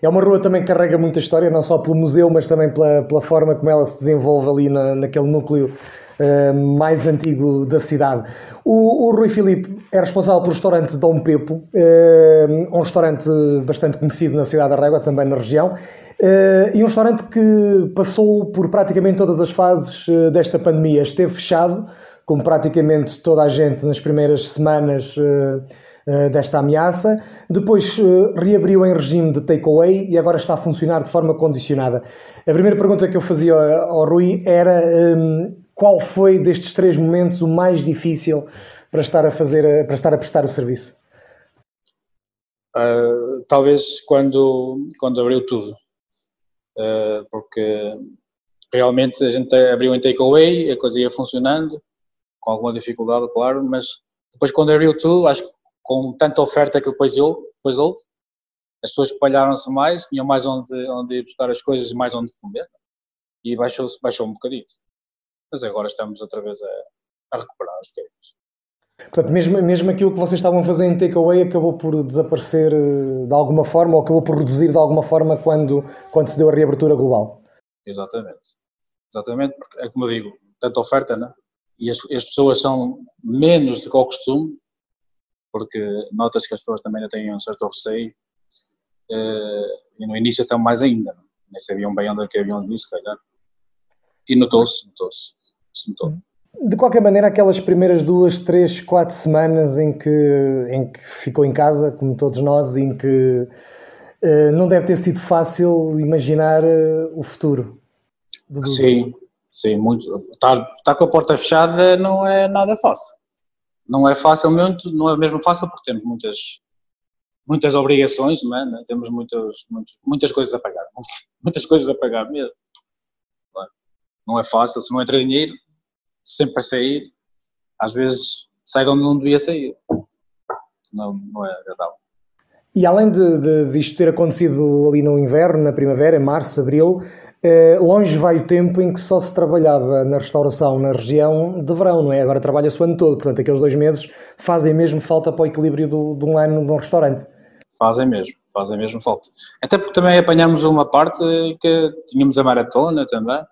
É uma rua também que carrega muita história, não só pelo museu, mas também pela, pela forma como ela se desenvolve ali na, naquele núcleo uh, mais antigo da cidade. O, o, Rui Filipe é responsável pelo restaurante Dom Pepo, uh, um restaurante bastante conhecido na cidade da Régua, também na região, uh, e um restaurante que passou por praticamente todas as fases desta pandemia. Esteve fechado, como praticamente toda a gente nas primeiras semanas desta ameaça. Depois uh, reabriu em regime de takeaway e agora está a funcionar de forma condicionada. A primeira pergunta que eu fazia ao, Rui era um, ehm, qual foi destes três momentos o mais difícil para estar a fazer, eh, para estar a prestar o serviço? Uh, talvez quando, quando abriu tudo, uh, porque realmente a gente abriu em takeaway, a coisa ia funcionando, com alguma dificuldade, claro, mas depois quando abriu tudo, acho que com tanta oferta que depois, eu, depois houve, as pessoas espalharam-se mais, tinham mais onde, onde ir buscar as coisas, mais onde comer, e baixou, baixou um bocadinho. Mas agora estamos outra vez a, a recuperar os bocadinhos. Portanto, mesmo, mesmo aquilo que vocês estavam a fazer em takeaway acabou por desaparecer eh, de alguma forma ou acabou por reduzir de alguma forma quando, quando se deu a reabertura global. Exatamente. Exatamente, porque é como eu digo, tanta oferta, né? e as, as pessoas são menos do que ao costume, porque notas que as pessoas também já têm um certo receio uh, e no início estão mais ainda, não? nem sabiam bem onde é que haviam disso, calhar. E notou-se, notou-se, notou. De qualquer maneira, aquelas primeiras duas, três, quatro semanas em que, em que ficou em casa, como todos nós, em que uh, não deve ter sido fácil imaginar uh, o futuro. Sim, sim, muito. Estar, estar com a porta fechada não é nada fácil não é facilmente, não é mesmo fácil porque temos muitas muitas obrigações, não é? Né? temos muitas, muitas, muitas coisas a pagar, muitas coisas a pagar mesmo. Não é, fácil, se não entra dinheiro, sempre a sair, às vezes sai de onde não devia sair. Não, não é agradável. E além de, de, de isto ter acontecido ali no inverno, na primavera, em março, abril, eh, longe vai o tempo em que só se trabalhava na restauração na região de verão, não é? Agora trabalha-se o ano todo, portanto, aqueles dois meses fazem mesmo falta para o equilíbrio do, de um ano de um restaurante. fazem mesmo, fazem mesmo falta. Até porque também apanhamos uma parte que tínhamos a maratona também,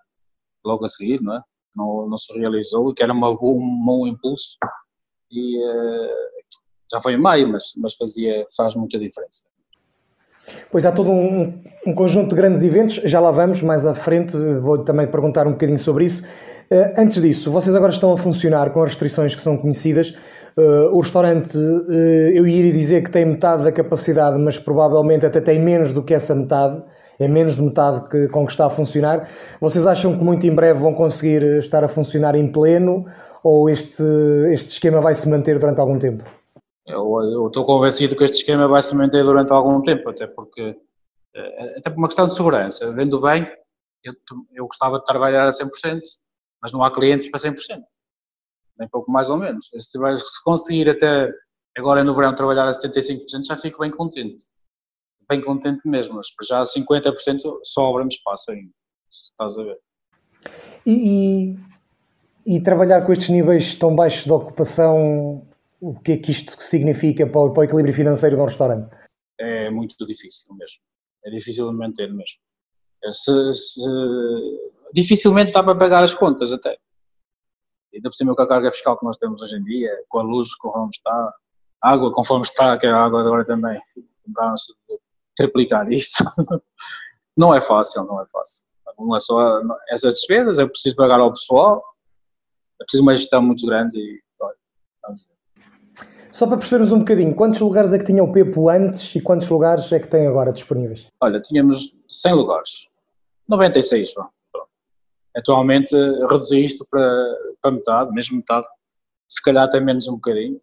logo a seguir, não é? Não, não se realizou, que era uma, um bom impulso e uh, já foi em maio, mas, mas fazia, faz muita diferença. Pois há todo um, um, conjunto de grandes eventos, já lá vamos, mais à frente vou também perguntar um bocadinho sobre isso. Uh, antes disso, vocês agora estão a funcionar com as restrições que são conhecidas. Uh, o restaurante, uh, eu iria dizer que tem metade da capacidade, mas provavelmente até tem menos do que essa metade, é menos de metade que, com que está a funcionar. Vocês acham que muito em breve vão conseguir estar a funcionar em pleno ou este, este esquema vai se manter durante algum tempo? Eu, estou convencido que este esquema vai se manter durante algum tempo, até porque, eh, até por uma questão de segurança. Vendo bem, eu, eu gostava de trabalhar a 100%, mas não há clientes para 100%, nem pouco mais ou menos. Se, se conseguir até agora no verão trabalhar a 75%, já fico bem contente. Bem contente mesmo, mas já 50% sobra-me espaço ainda, estás a ver. E, e, e trabalhar com estes níveis tão baixos de ocupação o que é que isto significa para o, para o equilíbrio financeiro de um restaurante? É muito difícil mesmo. É difícil de manter mesmo. É, se, se, dificilmente dá para pagar as contas até. Ainda por cima com a carga fiscal que nós temos hoje em dia, com a luz conforme está, água conforme está, que a água agora também, vamos triplicar isto. não é fácil, não é fácil. Não é só essas despesas, é preciso pagar ao pessoal, é preciso uma gestão muito grande e só para percebermos um bocadinho, quantos lugares é que tinha o Pepo antes e quantos lugares é que tem agora disponíveis? Olha, tínhamos 100 lugares, 96, pronto. Atualmente reduzi isto para, para metade, mesmo metade, se calhar até menos um bocadinho,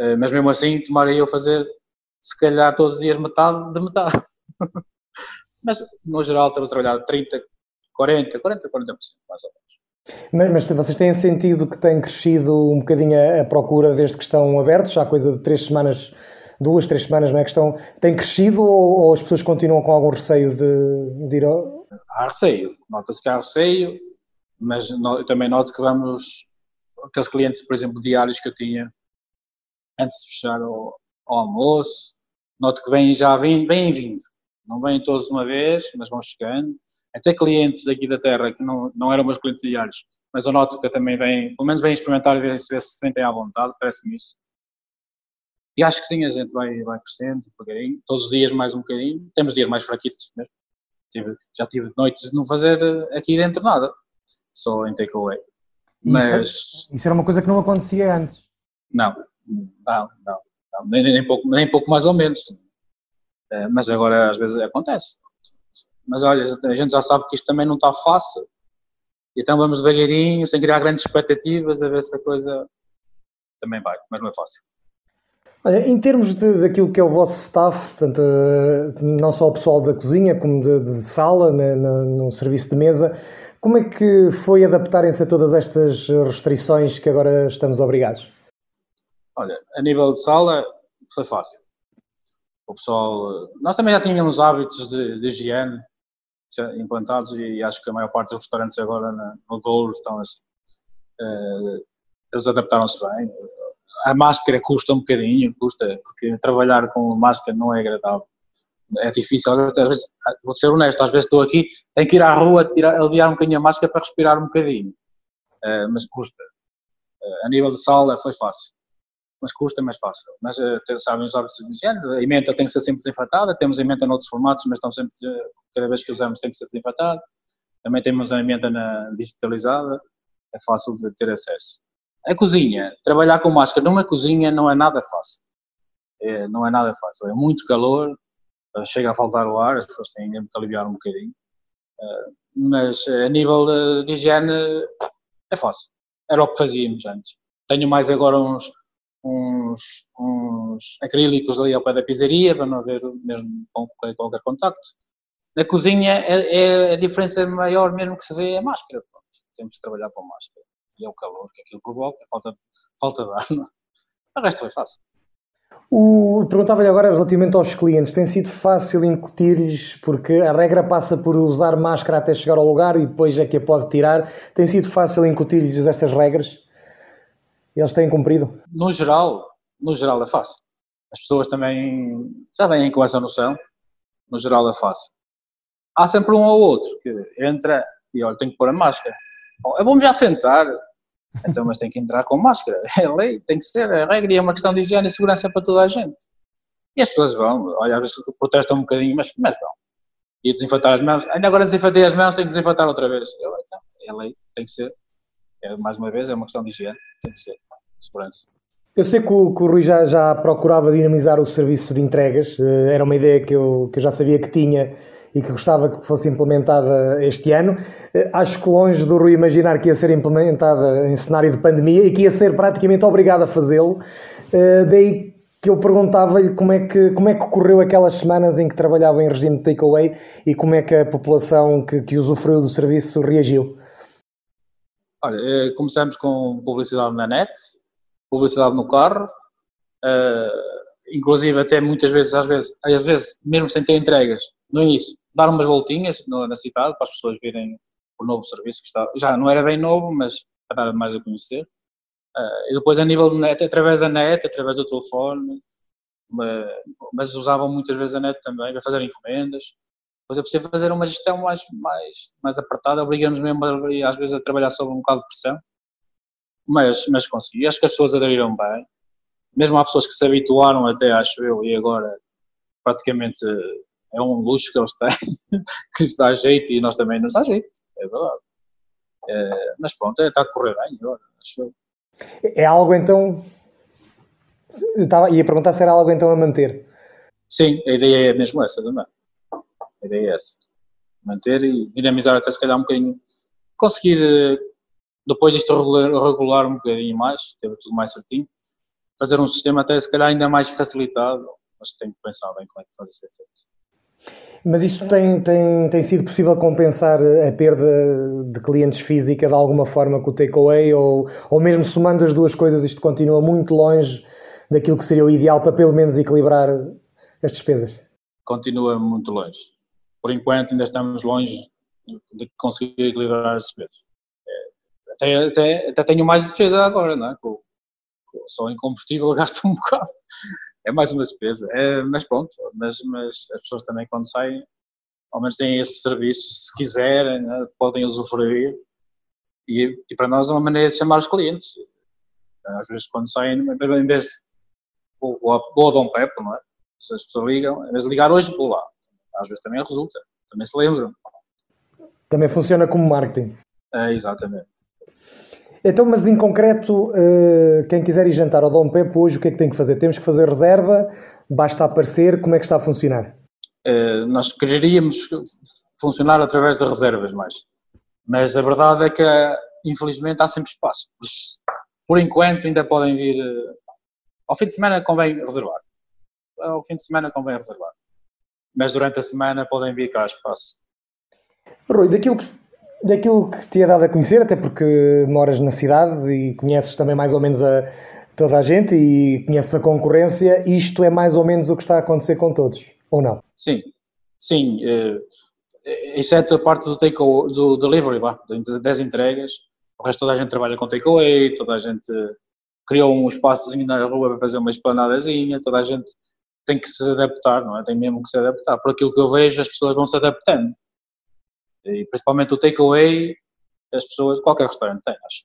eh, mas mesmo assim tomaria eu fazer se calhar todos os dias metade de metade. mas no geral estamos a trabalhar 30, 40, 40, 40% mais ou menos. Mas, vocês têm sentido que tem crescido um bocadinho a, procura desde que estão abertos? Há coisa de três semanas, duas, três semanas, não é? Que estão, tem crescido ou, ou as pessoas continuam com algum receio de, de ir ao... Há receio, nota-se que há receio, mas eu também noto que vamos, aqueles clientes, por exemplo, diários que eu tinha antes de fechar o, o almoço, noto que vêm já vêm, vêm vindo. Não vêm todos uma vez, mas vão chegando até clientes aqui da terra que não, não eram meus clientes diários, mas eu noto que também vêm, pelo menos vêm experimentar e ver se se sentem à vontade, parece-me isso. E acho que sim, a gente vai, vai crescendo devagarinho, todos os dias mais um bocadinho, temos dias mais fraquitos mesmo. Tive, já tive noites de não fazer eh, aqui dentro nada, só em takeaway. Mas... Isso, isso era uma coisa que não acontecia antes? Não, não, não, não nem, nem, pouco, nem pouco mais ou menos. Eh, mas agora às vezes acontece. Mas olha, a gente já sabe que isto também não está fácil. Então vamos devagarinho, sem criar grandes expectativas, a ver se a coisa também vai, mas não é fácil. Olha, em termos de, daquilo que é o vosso staff, portanto, eh, não só o pessoal da cozinha, como de, de sala, né, no, no, serviço de mesa, como é que foi adaptarem-se a todas estas restrições que agora estamos obrigados? Olha, a nível de sala foi fácil. O pessoal, nós também já tínhamos hábitos de, de higiene, implantados e acho que a maior parte dos restaurantes agora no Douro estão assim. Uh, eles adaptaram-se bem. A máscara custa um bocadinho, custa, porque trabalhar com máscara não é agradável. É difícil, às vezes, vou ser honesto, às vezes estou aqui, tenho que ir à rua, tirar, aliviar um bocadinho a máscara para respirar um bocadinho, uh, mas custa. Uh, a nível de sala foi fácil mas custa mais fácil. Mas uh, sabem os hábitos de higiene, a emenda tem que ser sempre desinfetada, temos a emenda noutros formatos, mas estão sempre, cada vez que usamos tem que ser desinfetada. Também temos a emenda digitalizada, é fácil de ter acesso. A cozinha, trabalhar com máscara numa cozinha não é nada fácil. É, não é nada fácil, é muito calor, uh, chega a faltar o ar, as pessoas têm mesmo que aliviar um bocadinho. Uh, mas a nível de higiene é fácil. Era o que fazíamos antes. Tenho mais agora uns, uns, uns acrílicos ali ao pé da pizzaria para não haver mesmo qualquer, qualquer contacto. Na cozinha é, é, a diferença maior mesmo que se vê é a máscara. Pronto. Temos que trabalhar com máscara. E é o calor que aquilo provoca, falta, falta de ar. É? O resto foi fácil. O, perguntava-lhe agora relativamente aos clientes, tem sido fácil incutir-lhes, porque a regra passa por usar máscara até chegar ao lugar e depois é que a pode tirar. Tem sido fácil incutir-lhes essas regras? Eles têm cumprido? No geral, no geral é fácil. as pessoas também já vêm com essa noção, no geral é fácil. Há sempre um ou outro que entra e olha, tem que pôr a máscara. Bom, é bom já sentar, então, mas tem que entrar com máscara. É lei, tem que ser, é regra e é uma questão de higiene e segurança para toda a gente. E as pessoas vão, olha, às vezes protestam um bocadinho, mas, mas vão. E desinfetar as mãos. Ainda agora desinfetei as mãos, tenho que desinfetar outra vez. Eu, então, é lei, tem que ser. É, mais uma vez, é uma questão de higiene, tem que ser. Segurança. Eu sei que o, que o Rui já, já, procurava dinamizar o serviço de entregas, eh, era uma ideia que eu, que eu já sabia que tinha e que gostava que fosse implementada este ano. Eh, acho que longe do Rui imaginar que ia ser implementada em cenário de pandemia e que ia ser praticamente obrigado a fazê-lo. Eh, daí que eu perguntava-lhe como é que como é que ocorreu aquelas semanas em que trabalhava em regime de takeaway e como é que a população que, que usufruiu do serviço reagiu. Olha, eh, começamos com publicidade na net, publicidade no carro, uh, inclusive até muitas vezes, às vezes, às vezes, mesmo sem ter entregas, no início, dar umas voltinhas na cidade para as pessoas verem o novo serviço que está, já não era bem novo, mas para dar mais a conhecer. Uh, e depois a nível de net, através da net, através do telefone, mas, usavam muitas vezes a net também para fazer encomendas. Depois é preciso fazer uma gestão mais, mais, mais apertada, obrigamos mesmo às vezes a trabalhar sob um bocado de pressão, mas, mas consegui. Acho que as pessoas aderiram bem. Mesmo há pessoas que se habituaram até, acho eu, e agora praticamente é um luxo que eles têm, que lhes dá jeito e nós também nos dá jeito, é verdade. É, mas pronto, é, está a correr bem agora, acho eu. É algo então. Estava, ia perguntar se era algo então a manter. Sim, a ideia é mesmo essa também. A ideia é essa. Manter e dinamizar até se calhar um bocadinho. Conseguir depois isto regular, regular um bocadinho mais, ter tudo mais certinho. Fazer um sistema até se calhar ainda mais facilitado, mas tenho que pensar bem como é que faz feito. Mas isso tem, tem, tem sido possível compensar a perda de clientes física de alguma forma com o takeaway ou, ou mesmo somando as duas coisas isto continua muito longe daquilo que seria o ideal para pelo menos equilibrar as despesas? Continua muito longe. Por enquanto ainda estamos longe de conseguir equilibrar as despesas. É, até, até, até tenho mais despesa agora, não é? Com, com, só em combustível gasto um bocado é mais uma despesa. É, mas pronto, mas, mas as pessoas também quando saem, ao menos têm esse serviço, se quiserem, né, podem usufruir. E, e, para nós é uma maneira de chamar os clientes. Às vezes quando saem, em vez de vou, ao Dom Pepe, não é? Se as pessoas ligam, de ligar hoje, vou lá. Às vezes também resulta, também se lembram. Também funciona como marketing. É, exatamente. Então, mas em concreto, uh, quem quiser ir jantar ao Dom Pepe hoje, o que é que tem que fazer? Temos que fazer reserva? Basta aparecer? Como é que está a funcionar? Uh, nós quereríamos funcionar através de reservas mais. Mas a verdade é que, infelizmente, há sempre espaço. Por enquanto, ainda podem vir. Uh, ao fim de semana convém reservar. Ao fim de semana convém reservar. Mas durante a semana podem vir cá a espaço. Rui, daquilo que daquilo que te é dado a conhecer, até porque moras na cidade e conheces também mais ou menos a, toda a gente e conheces a concorrência, isto é mais ou menos o que está a acontecer com todos, ou não? Sim, sim. Uh, exceto a parte do, take do delivery, das entregas, o resto toda a gente trabalha com takeaway, toda a gente criou um espaçozinho na rua para fazer uma esplanadazinha, toda a gente tem que se adaptar, não é? Tem mesmo que se adaptar. Por aquilo que eu vejo, as pessoas vão se adaptando. E principalmente o takeaway, as pessoas, qualquer restaurante tem, acho.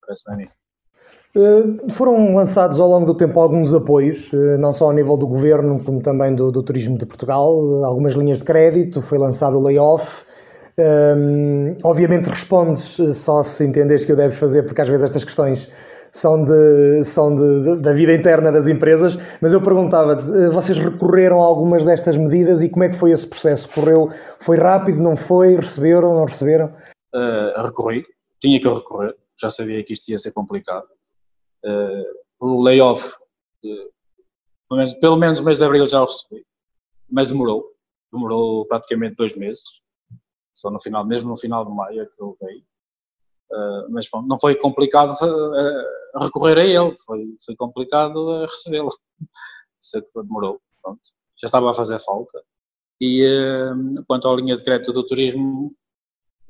Parece-me a mim. Uh, foram lançados ao longo do tempo alguns apoios, uh, não só ao nível do governo, como também do, do turismo de Portugal, uh, algumas linhas de crédito, foi lançado o layoff. Um, obviamente respondes só se entenderes que o deves fazer, porque às vezes estas questões são, de, são de, da vida interna das empresas, mas eu perguntava-te, eh, vocês recorreram a algumas destas medidas e como é que foi esse processo? Correu, foi rápido, não foi? Receberam, não receberam? Uh, recorri, tinha que recorrer, já sabia que isto ia ser complicado. Uh, o layoff, uh, pelo, menos, pelo menos o mês de abril já o recebi, mas demorou, demorou praticamente dois meses, só no final, mesmo no final de maio é que eu veio. Uh, mas bom, não foi complicado uh, recorrer a ele, foi, foi complicado recebê-lo. Isso demorou, pronto. já estava a fazer falta. E uh, quanto à linha de crédito do turismo,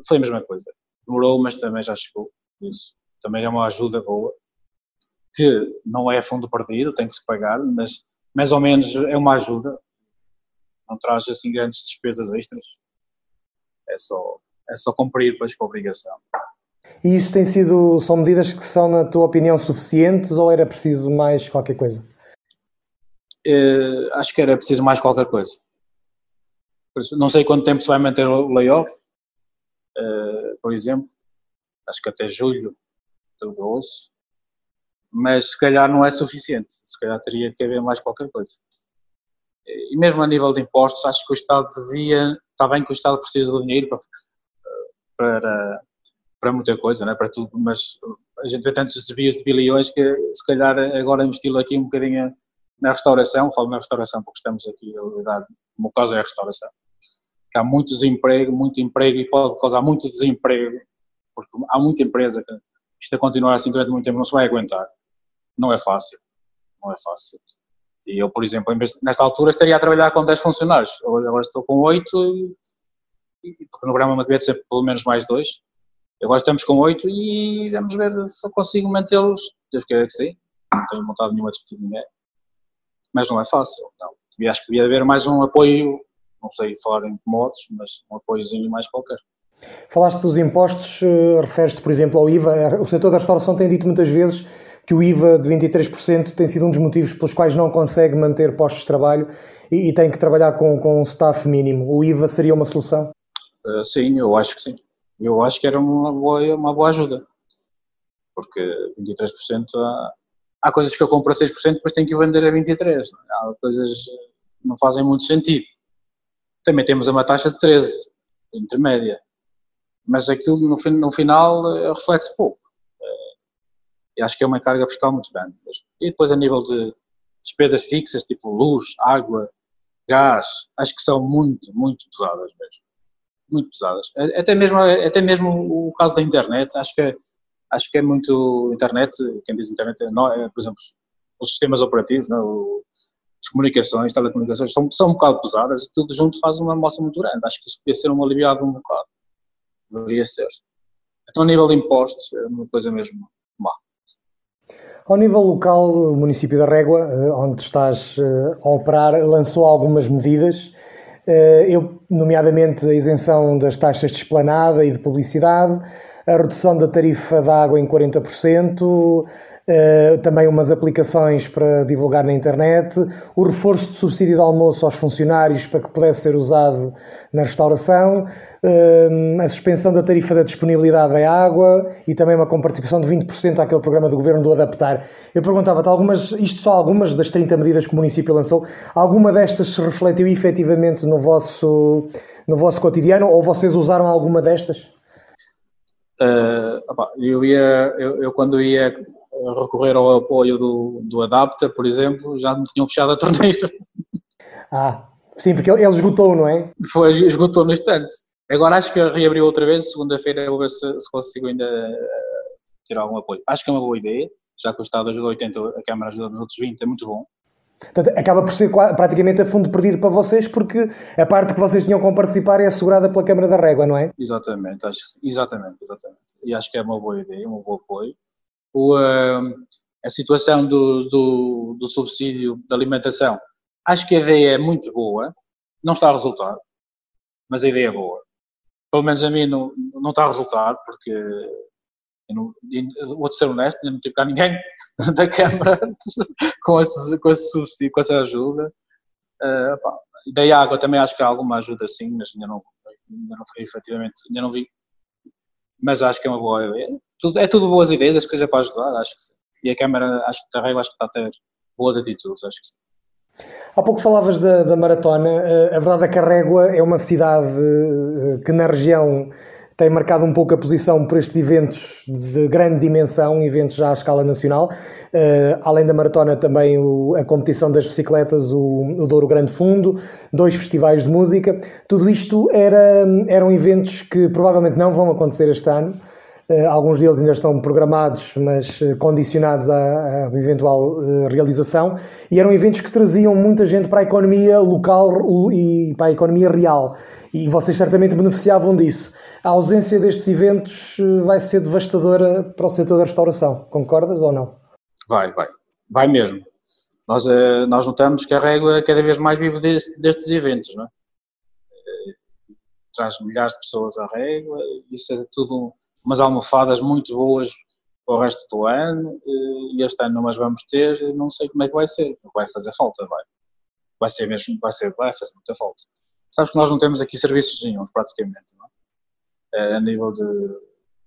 foi a mesma coisa. Demorou, mas também já chegou. Isso também é uma ajuda boa. que não é fundo perdido, tem que se pagar, mas mais ou menos é uma ajuda, não traz assim grandes despesas extras, é só, é só cumprir depois com a obrigação. E isso tem sido, são medidas que são, na tua opinião, suficientes ou era preciso mais qualquer coisa? Uh, acho que era preciso mais qualquer coisa. Não sei quanto tempo se vai manter o layoff, uh, por exemplo, acho que até julho do 12, mas se calhar não é suficiente, se calhar teria que haver mais qualquer coisa. E mesmo a nível de impostos, acho que o Estado devia, está bem que o Estado precisa do dinheiro para, para, para muita coisa, não é? para tudo, mas a gente vê tantos desvios de bilhões que se calhar agora investi-lo aqui um bocadinho na restauração, falo na restauração porque estamos aqui a lidar, como caso é a restauração, que há muito desemprego, muito emprego e pode causar muito desemprego, porque há muita empresa que isto a continuar assim durante muito tempo não se vai aguentar. Não é fácil, não é fácil. E eu, por exemplo, nesta altura estaria a trabalhar com 10 funcionários, agora estou com 8 e, porque no programa devia ser pelo menos mais dois, Agora estamos com oito e vamos ver se eu consigo mantê-los. Deus queira que sim. Não tenho vontade nenhuma de discutir ninguém. Mas não é fácil. Não. E acho que devia haver mais um apoio, não sei falar em modos, mas um apoiozinho mais qualquer. Falaste dos impostos, uh, referes-te, por exemplo, ao IVA. O setor da restauração tem dito muitas vezes que o IVA de 23% tem sido um dos motivos pelos quais não consegue manter postos de trabalho e, e tem que trabalhar com, com um staff mínimo. O IVA seria uma solução? Uh, sim, eu acho que sim eu acho que era uma boa, uma boa ajuda. Porque 23% há, há coisas que eu compro a 6%, depois tenho que vender a 23%. Há coisas que não fazem muito sentido. Também temos uma taxa de 13%, intermédia. Mas aquilo no, no final é reflete pouco. E acho que é uma carga fiscal muito grande. E depois a nível de despesas fixas, tipo luz, água, gás, acho que são muito, muito pesadas mesmo muito pesadas. Até mesmo, até mesmo o caso da internet, acho que é, acho que é muito internet, quem diz internet, é, não, é, por exemplo, os sistemas operativos, não, as comunicações, telecomunicações, são, são um bocado pesadas e tudo junto faz uma moça muito grande. Acho que isso podia ser um aliviado um bocado. Deveria ser. Então, a nível de impostos, é uma coisa mesmo má. Ao nível local, o município da Régua, eh, onde estás eh, a operar, lançou algumas medidas eu, nomeadamente a isenção das taxas de esplanada e de publicidade, a redução da tarifa da água em 40%, Uh, também umas aplicações para divulgar na internet, o reforço de subsídio de almoço aos funcionários para que pudesse ser usado na restauração, uh, a suspensão da tarifa da disponibilidade da água e também uma comparticipação de 20% àquele programa do governo do Adaptar. Eu perguntava-te, algumas, isto só algumas das 30 medidas que o município lançou, alguma destas se refletiu efetivamente no vosso, no vosso cotidiano ou vocês usaram alguma destas? Uh, opa, eu ia, eu, eu quando ia recorrer ao apoio do, do Adapta, por exemplo, já me tinham fechado a torneira. Ah, sim, porque ele, esgotou, não é? Foi, esgotou no instante. Agora acho que reabriu outra vez, segunda-feira vou ver se, se, consigo ainda uh, ter algum apoio. Acho que é uma boa ideia, já que o Estado ajuda 80, a Câmara ajuda nos outros 20, é muito bom. Portanto, acaba por ser praticamente a fundo perdido para vocês, porque a parte que vocês tinham com participar é assegurada pela Câmara da Régua, não é? Exatamente, acho exatamente, exatamente. E acho que é uma boa ideia, um bom apoio o, a situação do, do, do, subsídio de alimentação. Acho que a ideia é muito boa, não está a resultar, mas a ideia é boa. Pelo menos a mim não, não está a resultar, porque não, vou ser honesto, não tive cá ninguém da Câmara com esse, com esse subsídio, com essa ajuda. Uh, pá, da água também acho que há alguma ajuda sim, mas ainda não, ainda não foi efetivamente, ainda não vi. Mas acho que é uma boa ideia tudo, é tudo boas ideias, acho que seja para ajudar, acho que sim. E a Câmara, acho que Carrego, acho que está a ter boas atitudes, acho que sim. Há pouco falavas da, da maratona. Eh, a verdade é que a Régua é uma cidade eh, que na região tem marcado um pouco a posição por estes eventos de grande dimensão, eventos já à escala nacional. Uh, além da maratona, também a competição das bicicletas, o, o Douro Grande Fundo, dois festivais de música. Tudo isto era, eram eventos que provavelmente não vão acontecer este ano. Eh, alguns deles ainda estão programados, mas eh, condicionados à, à eventual eh, realização. E eram eventos que traziam muita gente para a economia local e para a economia real. E vocês certamente beneficiavam disso. A ausência destes eventos vai ser devastadora para o setor da restauração. Concordas ou não? Vai, vai. Vai mesmo. Nós, nós notamos que a régua cada vez mais vive deste, destes eventos, não é? Traz milhares de pessoas à régua, isso é tudo umas almofadas muito boas para o resto do ano, uh, e este ano não as vamos ter, não sei como é que vai ser, vai fazer falta, vai. Vai ser mesmo, vai, ser, vai fazer muita falta. Sabes que nós não temos aqui serviços nenhums, praticamente, não é? A nível de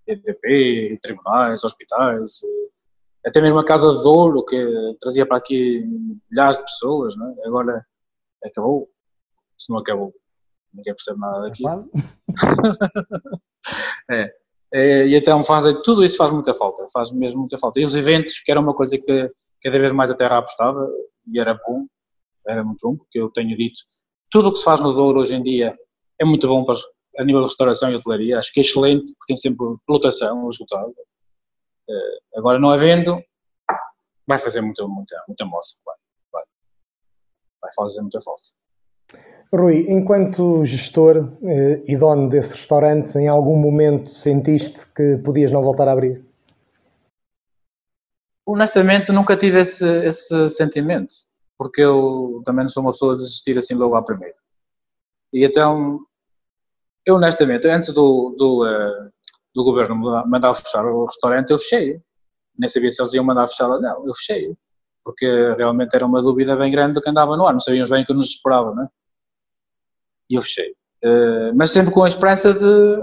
EDP, tribunais, hospitais, até mesmo a Casa de Ouro, que trazia para aqui milhares de pessoas, né? agora acabou. Se não acabou, ninguém percebe nada daqui. é. É. E então faz, tudo isso faz muita falta, faz mesmo muita falta. E os eventos, que era uma coisa que cada vez mais a Terra apostava, e era bom, era muito bom, porque eu tenho dito, tudo o que se faz no Douro hoje em dia é muito bom para, a nível de restauração e hotelaria, acho que é excelente, porque tem sempre lotação esgotada. Eh, agora, não havendo, vai fazer muita, muita, muita moça. Vai, vai, vai fazer muita falta. Rui, enquanto gestor eh, e dono desse restaurante, em algum momento sentiste que podias não voltar a abrir? Honestamente, nunca tive esse, esse sentimento, porque eu também não sou uma pessoa a desistir assim logo à primeira. E então, eu honestamente, antes do, do, uh, do governo mandar fechar o restaurante, eu fechei. Nem sabia se eles iam mandar fechar ou não, eu fechei. Porque realmente era uma dúvida bem grande do que andava no ar, não sabíamos bem o que nos esperava, né? E eu fechei. Uh, mas sempre com a esperança de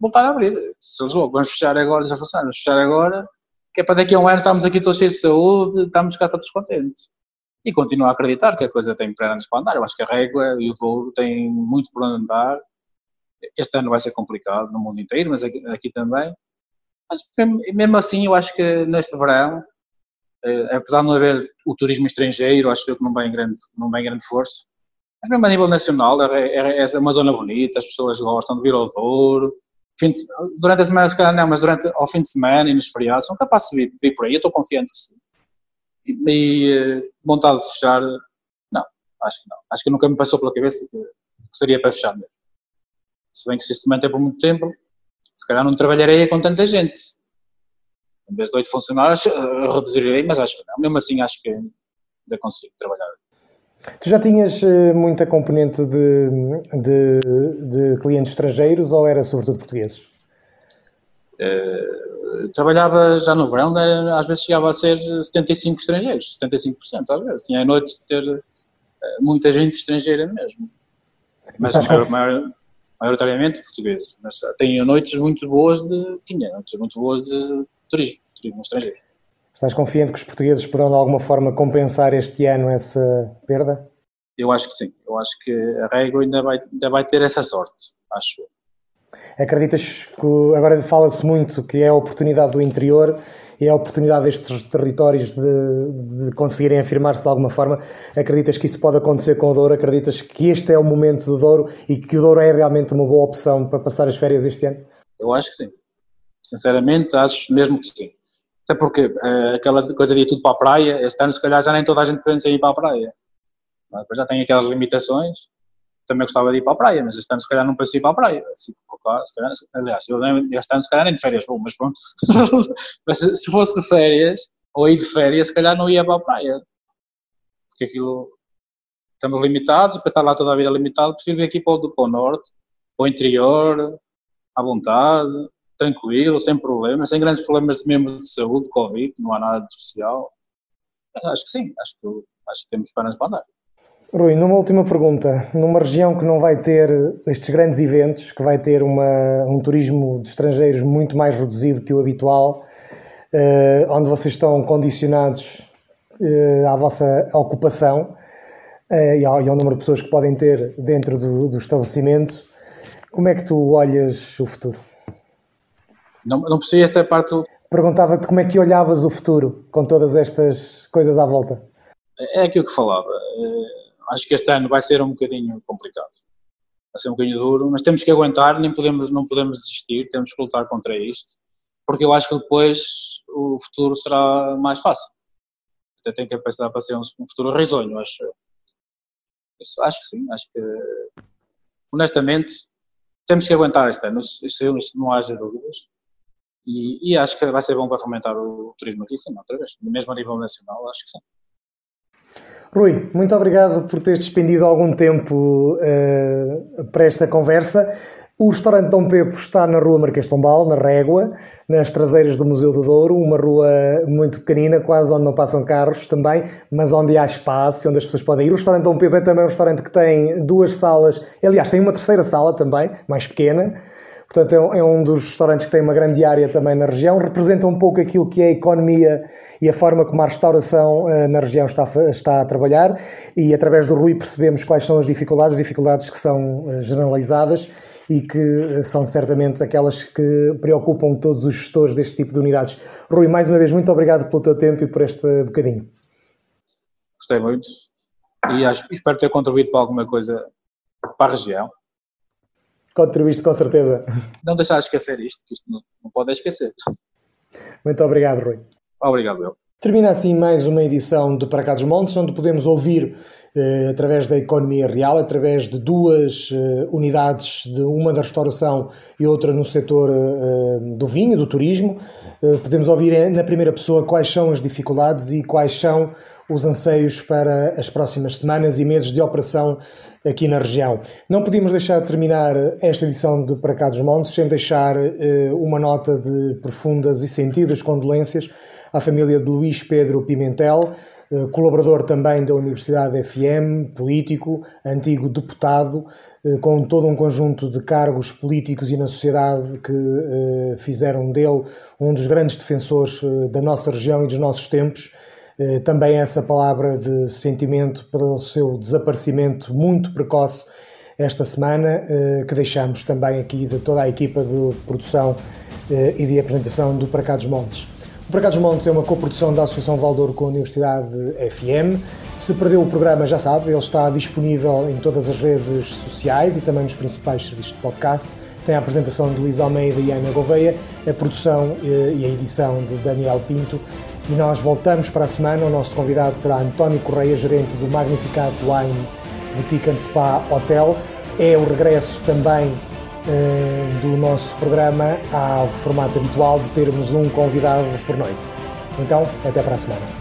voltar a abrir. Eles vão, vamos fechar agora, já vamos fechar agora, que é para daqui a um ano estamos aqui todos cheios de saúde, estamos cá todos contentes. E continuo a acreditar que a coisa tem pernas para andar. Eu acho que a régua e o Douro têm muito por andar este ano vai ser complicado no mundo inteiro, mas aqui, aqui também. Mas mesmo assim, eu acho que neste verão, eh, apesar de não haver o turismo estrangeiro, acho que não vem grande, não vem grande força. Mas mesmo a nível nacional, é, é, uma zona bonita, as pessoas gostam de vir ao Douro. De, durante a semana, se calhar não, mas durante, ao fim de semana e nos feriados, são capazes de vir, por aí. Eu estou confiante que sim. E, e eh, vontade de fechar, não, acho que não. Acho que nunca me passou pela cabeça que, seria para fechar mesmo se bem que se isto mantém por muito tempo, se calhar não trabalharei com tanta gente. Em vez de oito funcionários, eh, reduzirei, mas acho que não. Mesmo assim, acho que ainda consigo trabalhar. Tu já tinhas eh, muita componente de, de, de clientes estrangeiros ou era sobretudo portugueses? Uh, trabalhava já no verão, né, às vezes chegava a ser 75 estrangeiros, 75% às vezes. Tinha noites de ter uh, muita gente estrangeira mesmo. Mas a maior, maior, maioritariamente portugueses, mas tenho noites muito boas de. tinha noites muito boas de turismo, turismo estrangeiro. Estás confiante que os portugueses poderão de alguma forma compensar este ano essa perda? Eu acho que sim. Eu acho que a Régua ainda vai, ainda vai ter essa sorte, acho Acreditas que agora fala-se muito que é a oportunidade do interior e é a oportunidade destes territórios de, de conseguirem afirmar-se de alguma forma. Acreditas que isso pode acontecer com o Douro? Acreditas que este é o momento do Douro e que o Douro é realmente uma boa opção para passar as férias este ano? Eu acho que sim. Sinceramente, acho mesmo que sim. Até porque uh, aquela coisa de ir tudo para a praia, este ano se calhar já nem toda a gente pensa em ir para a praia. Depois já tem aquelas limitações também gostava de ir para a praia, mas este ano se calhar não penso ir para a praia. Assim, se calhar, aliás, eu este ano se calhar nem de férias vou, mas pronto. mas se fosse de férias, ou ir de férias, se calhar não ia para a praia. Porque aquilo, estamos limitados, para estar lá toda a vida limitado, prefiro vir aqui para o, para o norte, para o interior, à vontade, tranquilo, sem problemas, sem grandes problemas mesmo de saúde, Covid, não há nada de especial. Acho que sim, acho que, acho que temos pernas para andar. Rui, numa última pergunta, numa região que não vai ter estes grandes eventos, que vai ter uma, um turismo de estrangeiros muito mais reduzido que o habitual, eh, onde vocês estão condicionados eh, à vossa ocupação eh, e, ao, e, ao, número de pessoas que podem ter dentro do, do estabelecimento, como é que tu olhas o futuro? Não, não percebi esta parte. Perguntava-te como é que olhavas o futuro com todas estas coisas à volta. É aquilo que falava acho que este ano vai ser um bocadinho complicado. Vai ser um bocadinho duro, mas temos que aguentar, nem podemos, não podemos desistir, temos que lutar contra isto, porque eu acho que depois o futuro será mais fácil. Até tenho que pensar para ser um, um futuro risonho, acho. Isso, acho que sim, acho que honestamente temos que aguentar este ano, isso, isso não haja dúvidas. E, e, acho que vai ser bom para fomentar o, turismo aqui, sim, outra vez. Mesmo a nível nacional, acho que sim. Rui, muito obrigado por teres despendido algum tempo uh, para esta conversa. O restaurante Dom Pepo está na rua Marquês de Pombal, na Régua, nas traseiras do Museu do Douro, uma rua muito pequenina, quase onde não passam carros também, mas onde há espaço, onde as pessoas podem ir. O restaurante Dom Pepo é também um restaurante que tem duas salas, aliás, tem uma terceira sala também, mais pequena, Portanto, é um, é dos restaurantes que tem uma grande área também na região, representa um pouco aquilo que é a economia e a forma como a restauração uh, na região está, está a trabalhar e através do Rui percebemos quais são as dificuldades, as dificuldades que são uh, generalizadas e que uh, são certamente aquelas que preocupam todos os gestores deste tipo de unidades. Rui, mais uma vez, muito obrigado pelo teu tempo e por este bocadinho. Gostei muito e acho, espero ter contribuído para alguma coisa para a região contribuíste com certeza. Não deixar de esquecer isto, que isto não, não pode esquecer. Muito obrigado, Rui. Obrigado, eu. Termina assim mais uma edição de Para Cá dos Montes, onde podemos ouvir, eh, através da economia real, através de duas eh, unidades, de uma da restauração e outra no setor eh, do vinho, do turismo, eh, podemos ouvir na primeira pessoa quais são as dificuldades e quais são os anseios para as próximas semanas e meses de operação aqui na região. Não podíamos deixar de terminar esta edição de Para Cá dos Montes sem deixar eh, uma nota de profundas e sentidas condolências à família de Luís Pedro Pimentel, eh, colaborador também da Universidade FM, político, antigo deputado, eh, com todo um conjunto de cargos políticos e na sociedade que fizeram dele um dos grandes defensores da nossa região e dos nossos tempos eh, também essa palavra de sentimento pelo seu desaparecimento muito precoce esta semana, eh, que deixamos também aqui de toda a equipa de produção eh, e de apresentação do Para Cá dos Montes. O Para Cá dos Montes é uma coprodução da Associação Valdouro com a Universidade FM. Se perdeu o programa, já sabe, ele está disponível em todas as redes sociais e também nos principais serviços de podcast. Tem a apresentação de Luís Almeida e Ana Gouveia, a produção e a edição de Daniel Pinto e nós voltamos para a semana. O nosso convidado será António Correia, gerente do Magnificat Wine Boutique and Spa Hotel. É o regresso também eh, do nosso programa ao formato habitual de termos um convidado por noite. Então, até para a semana.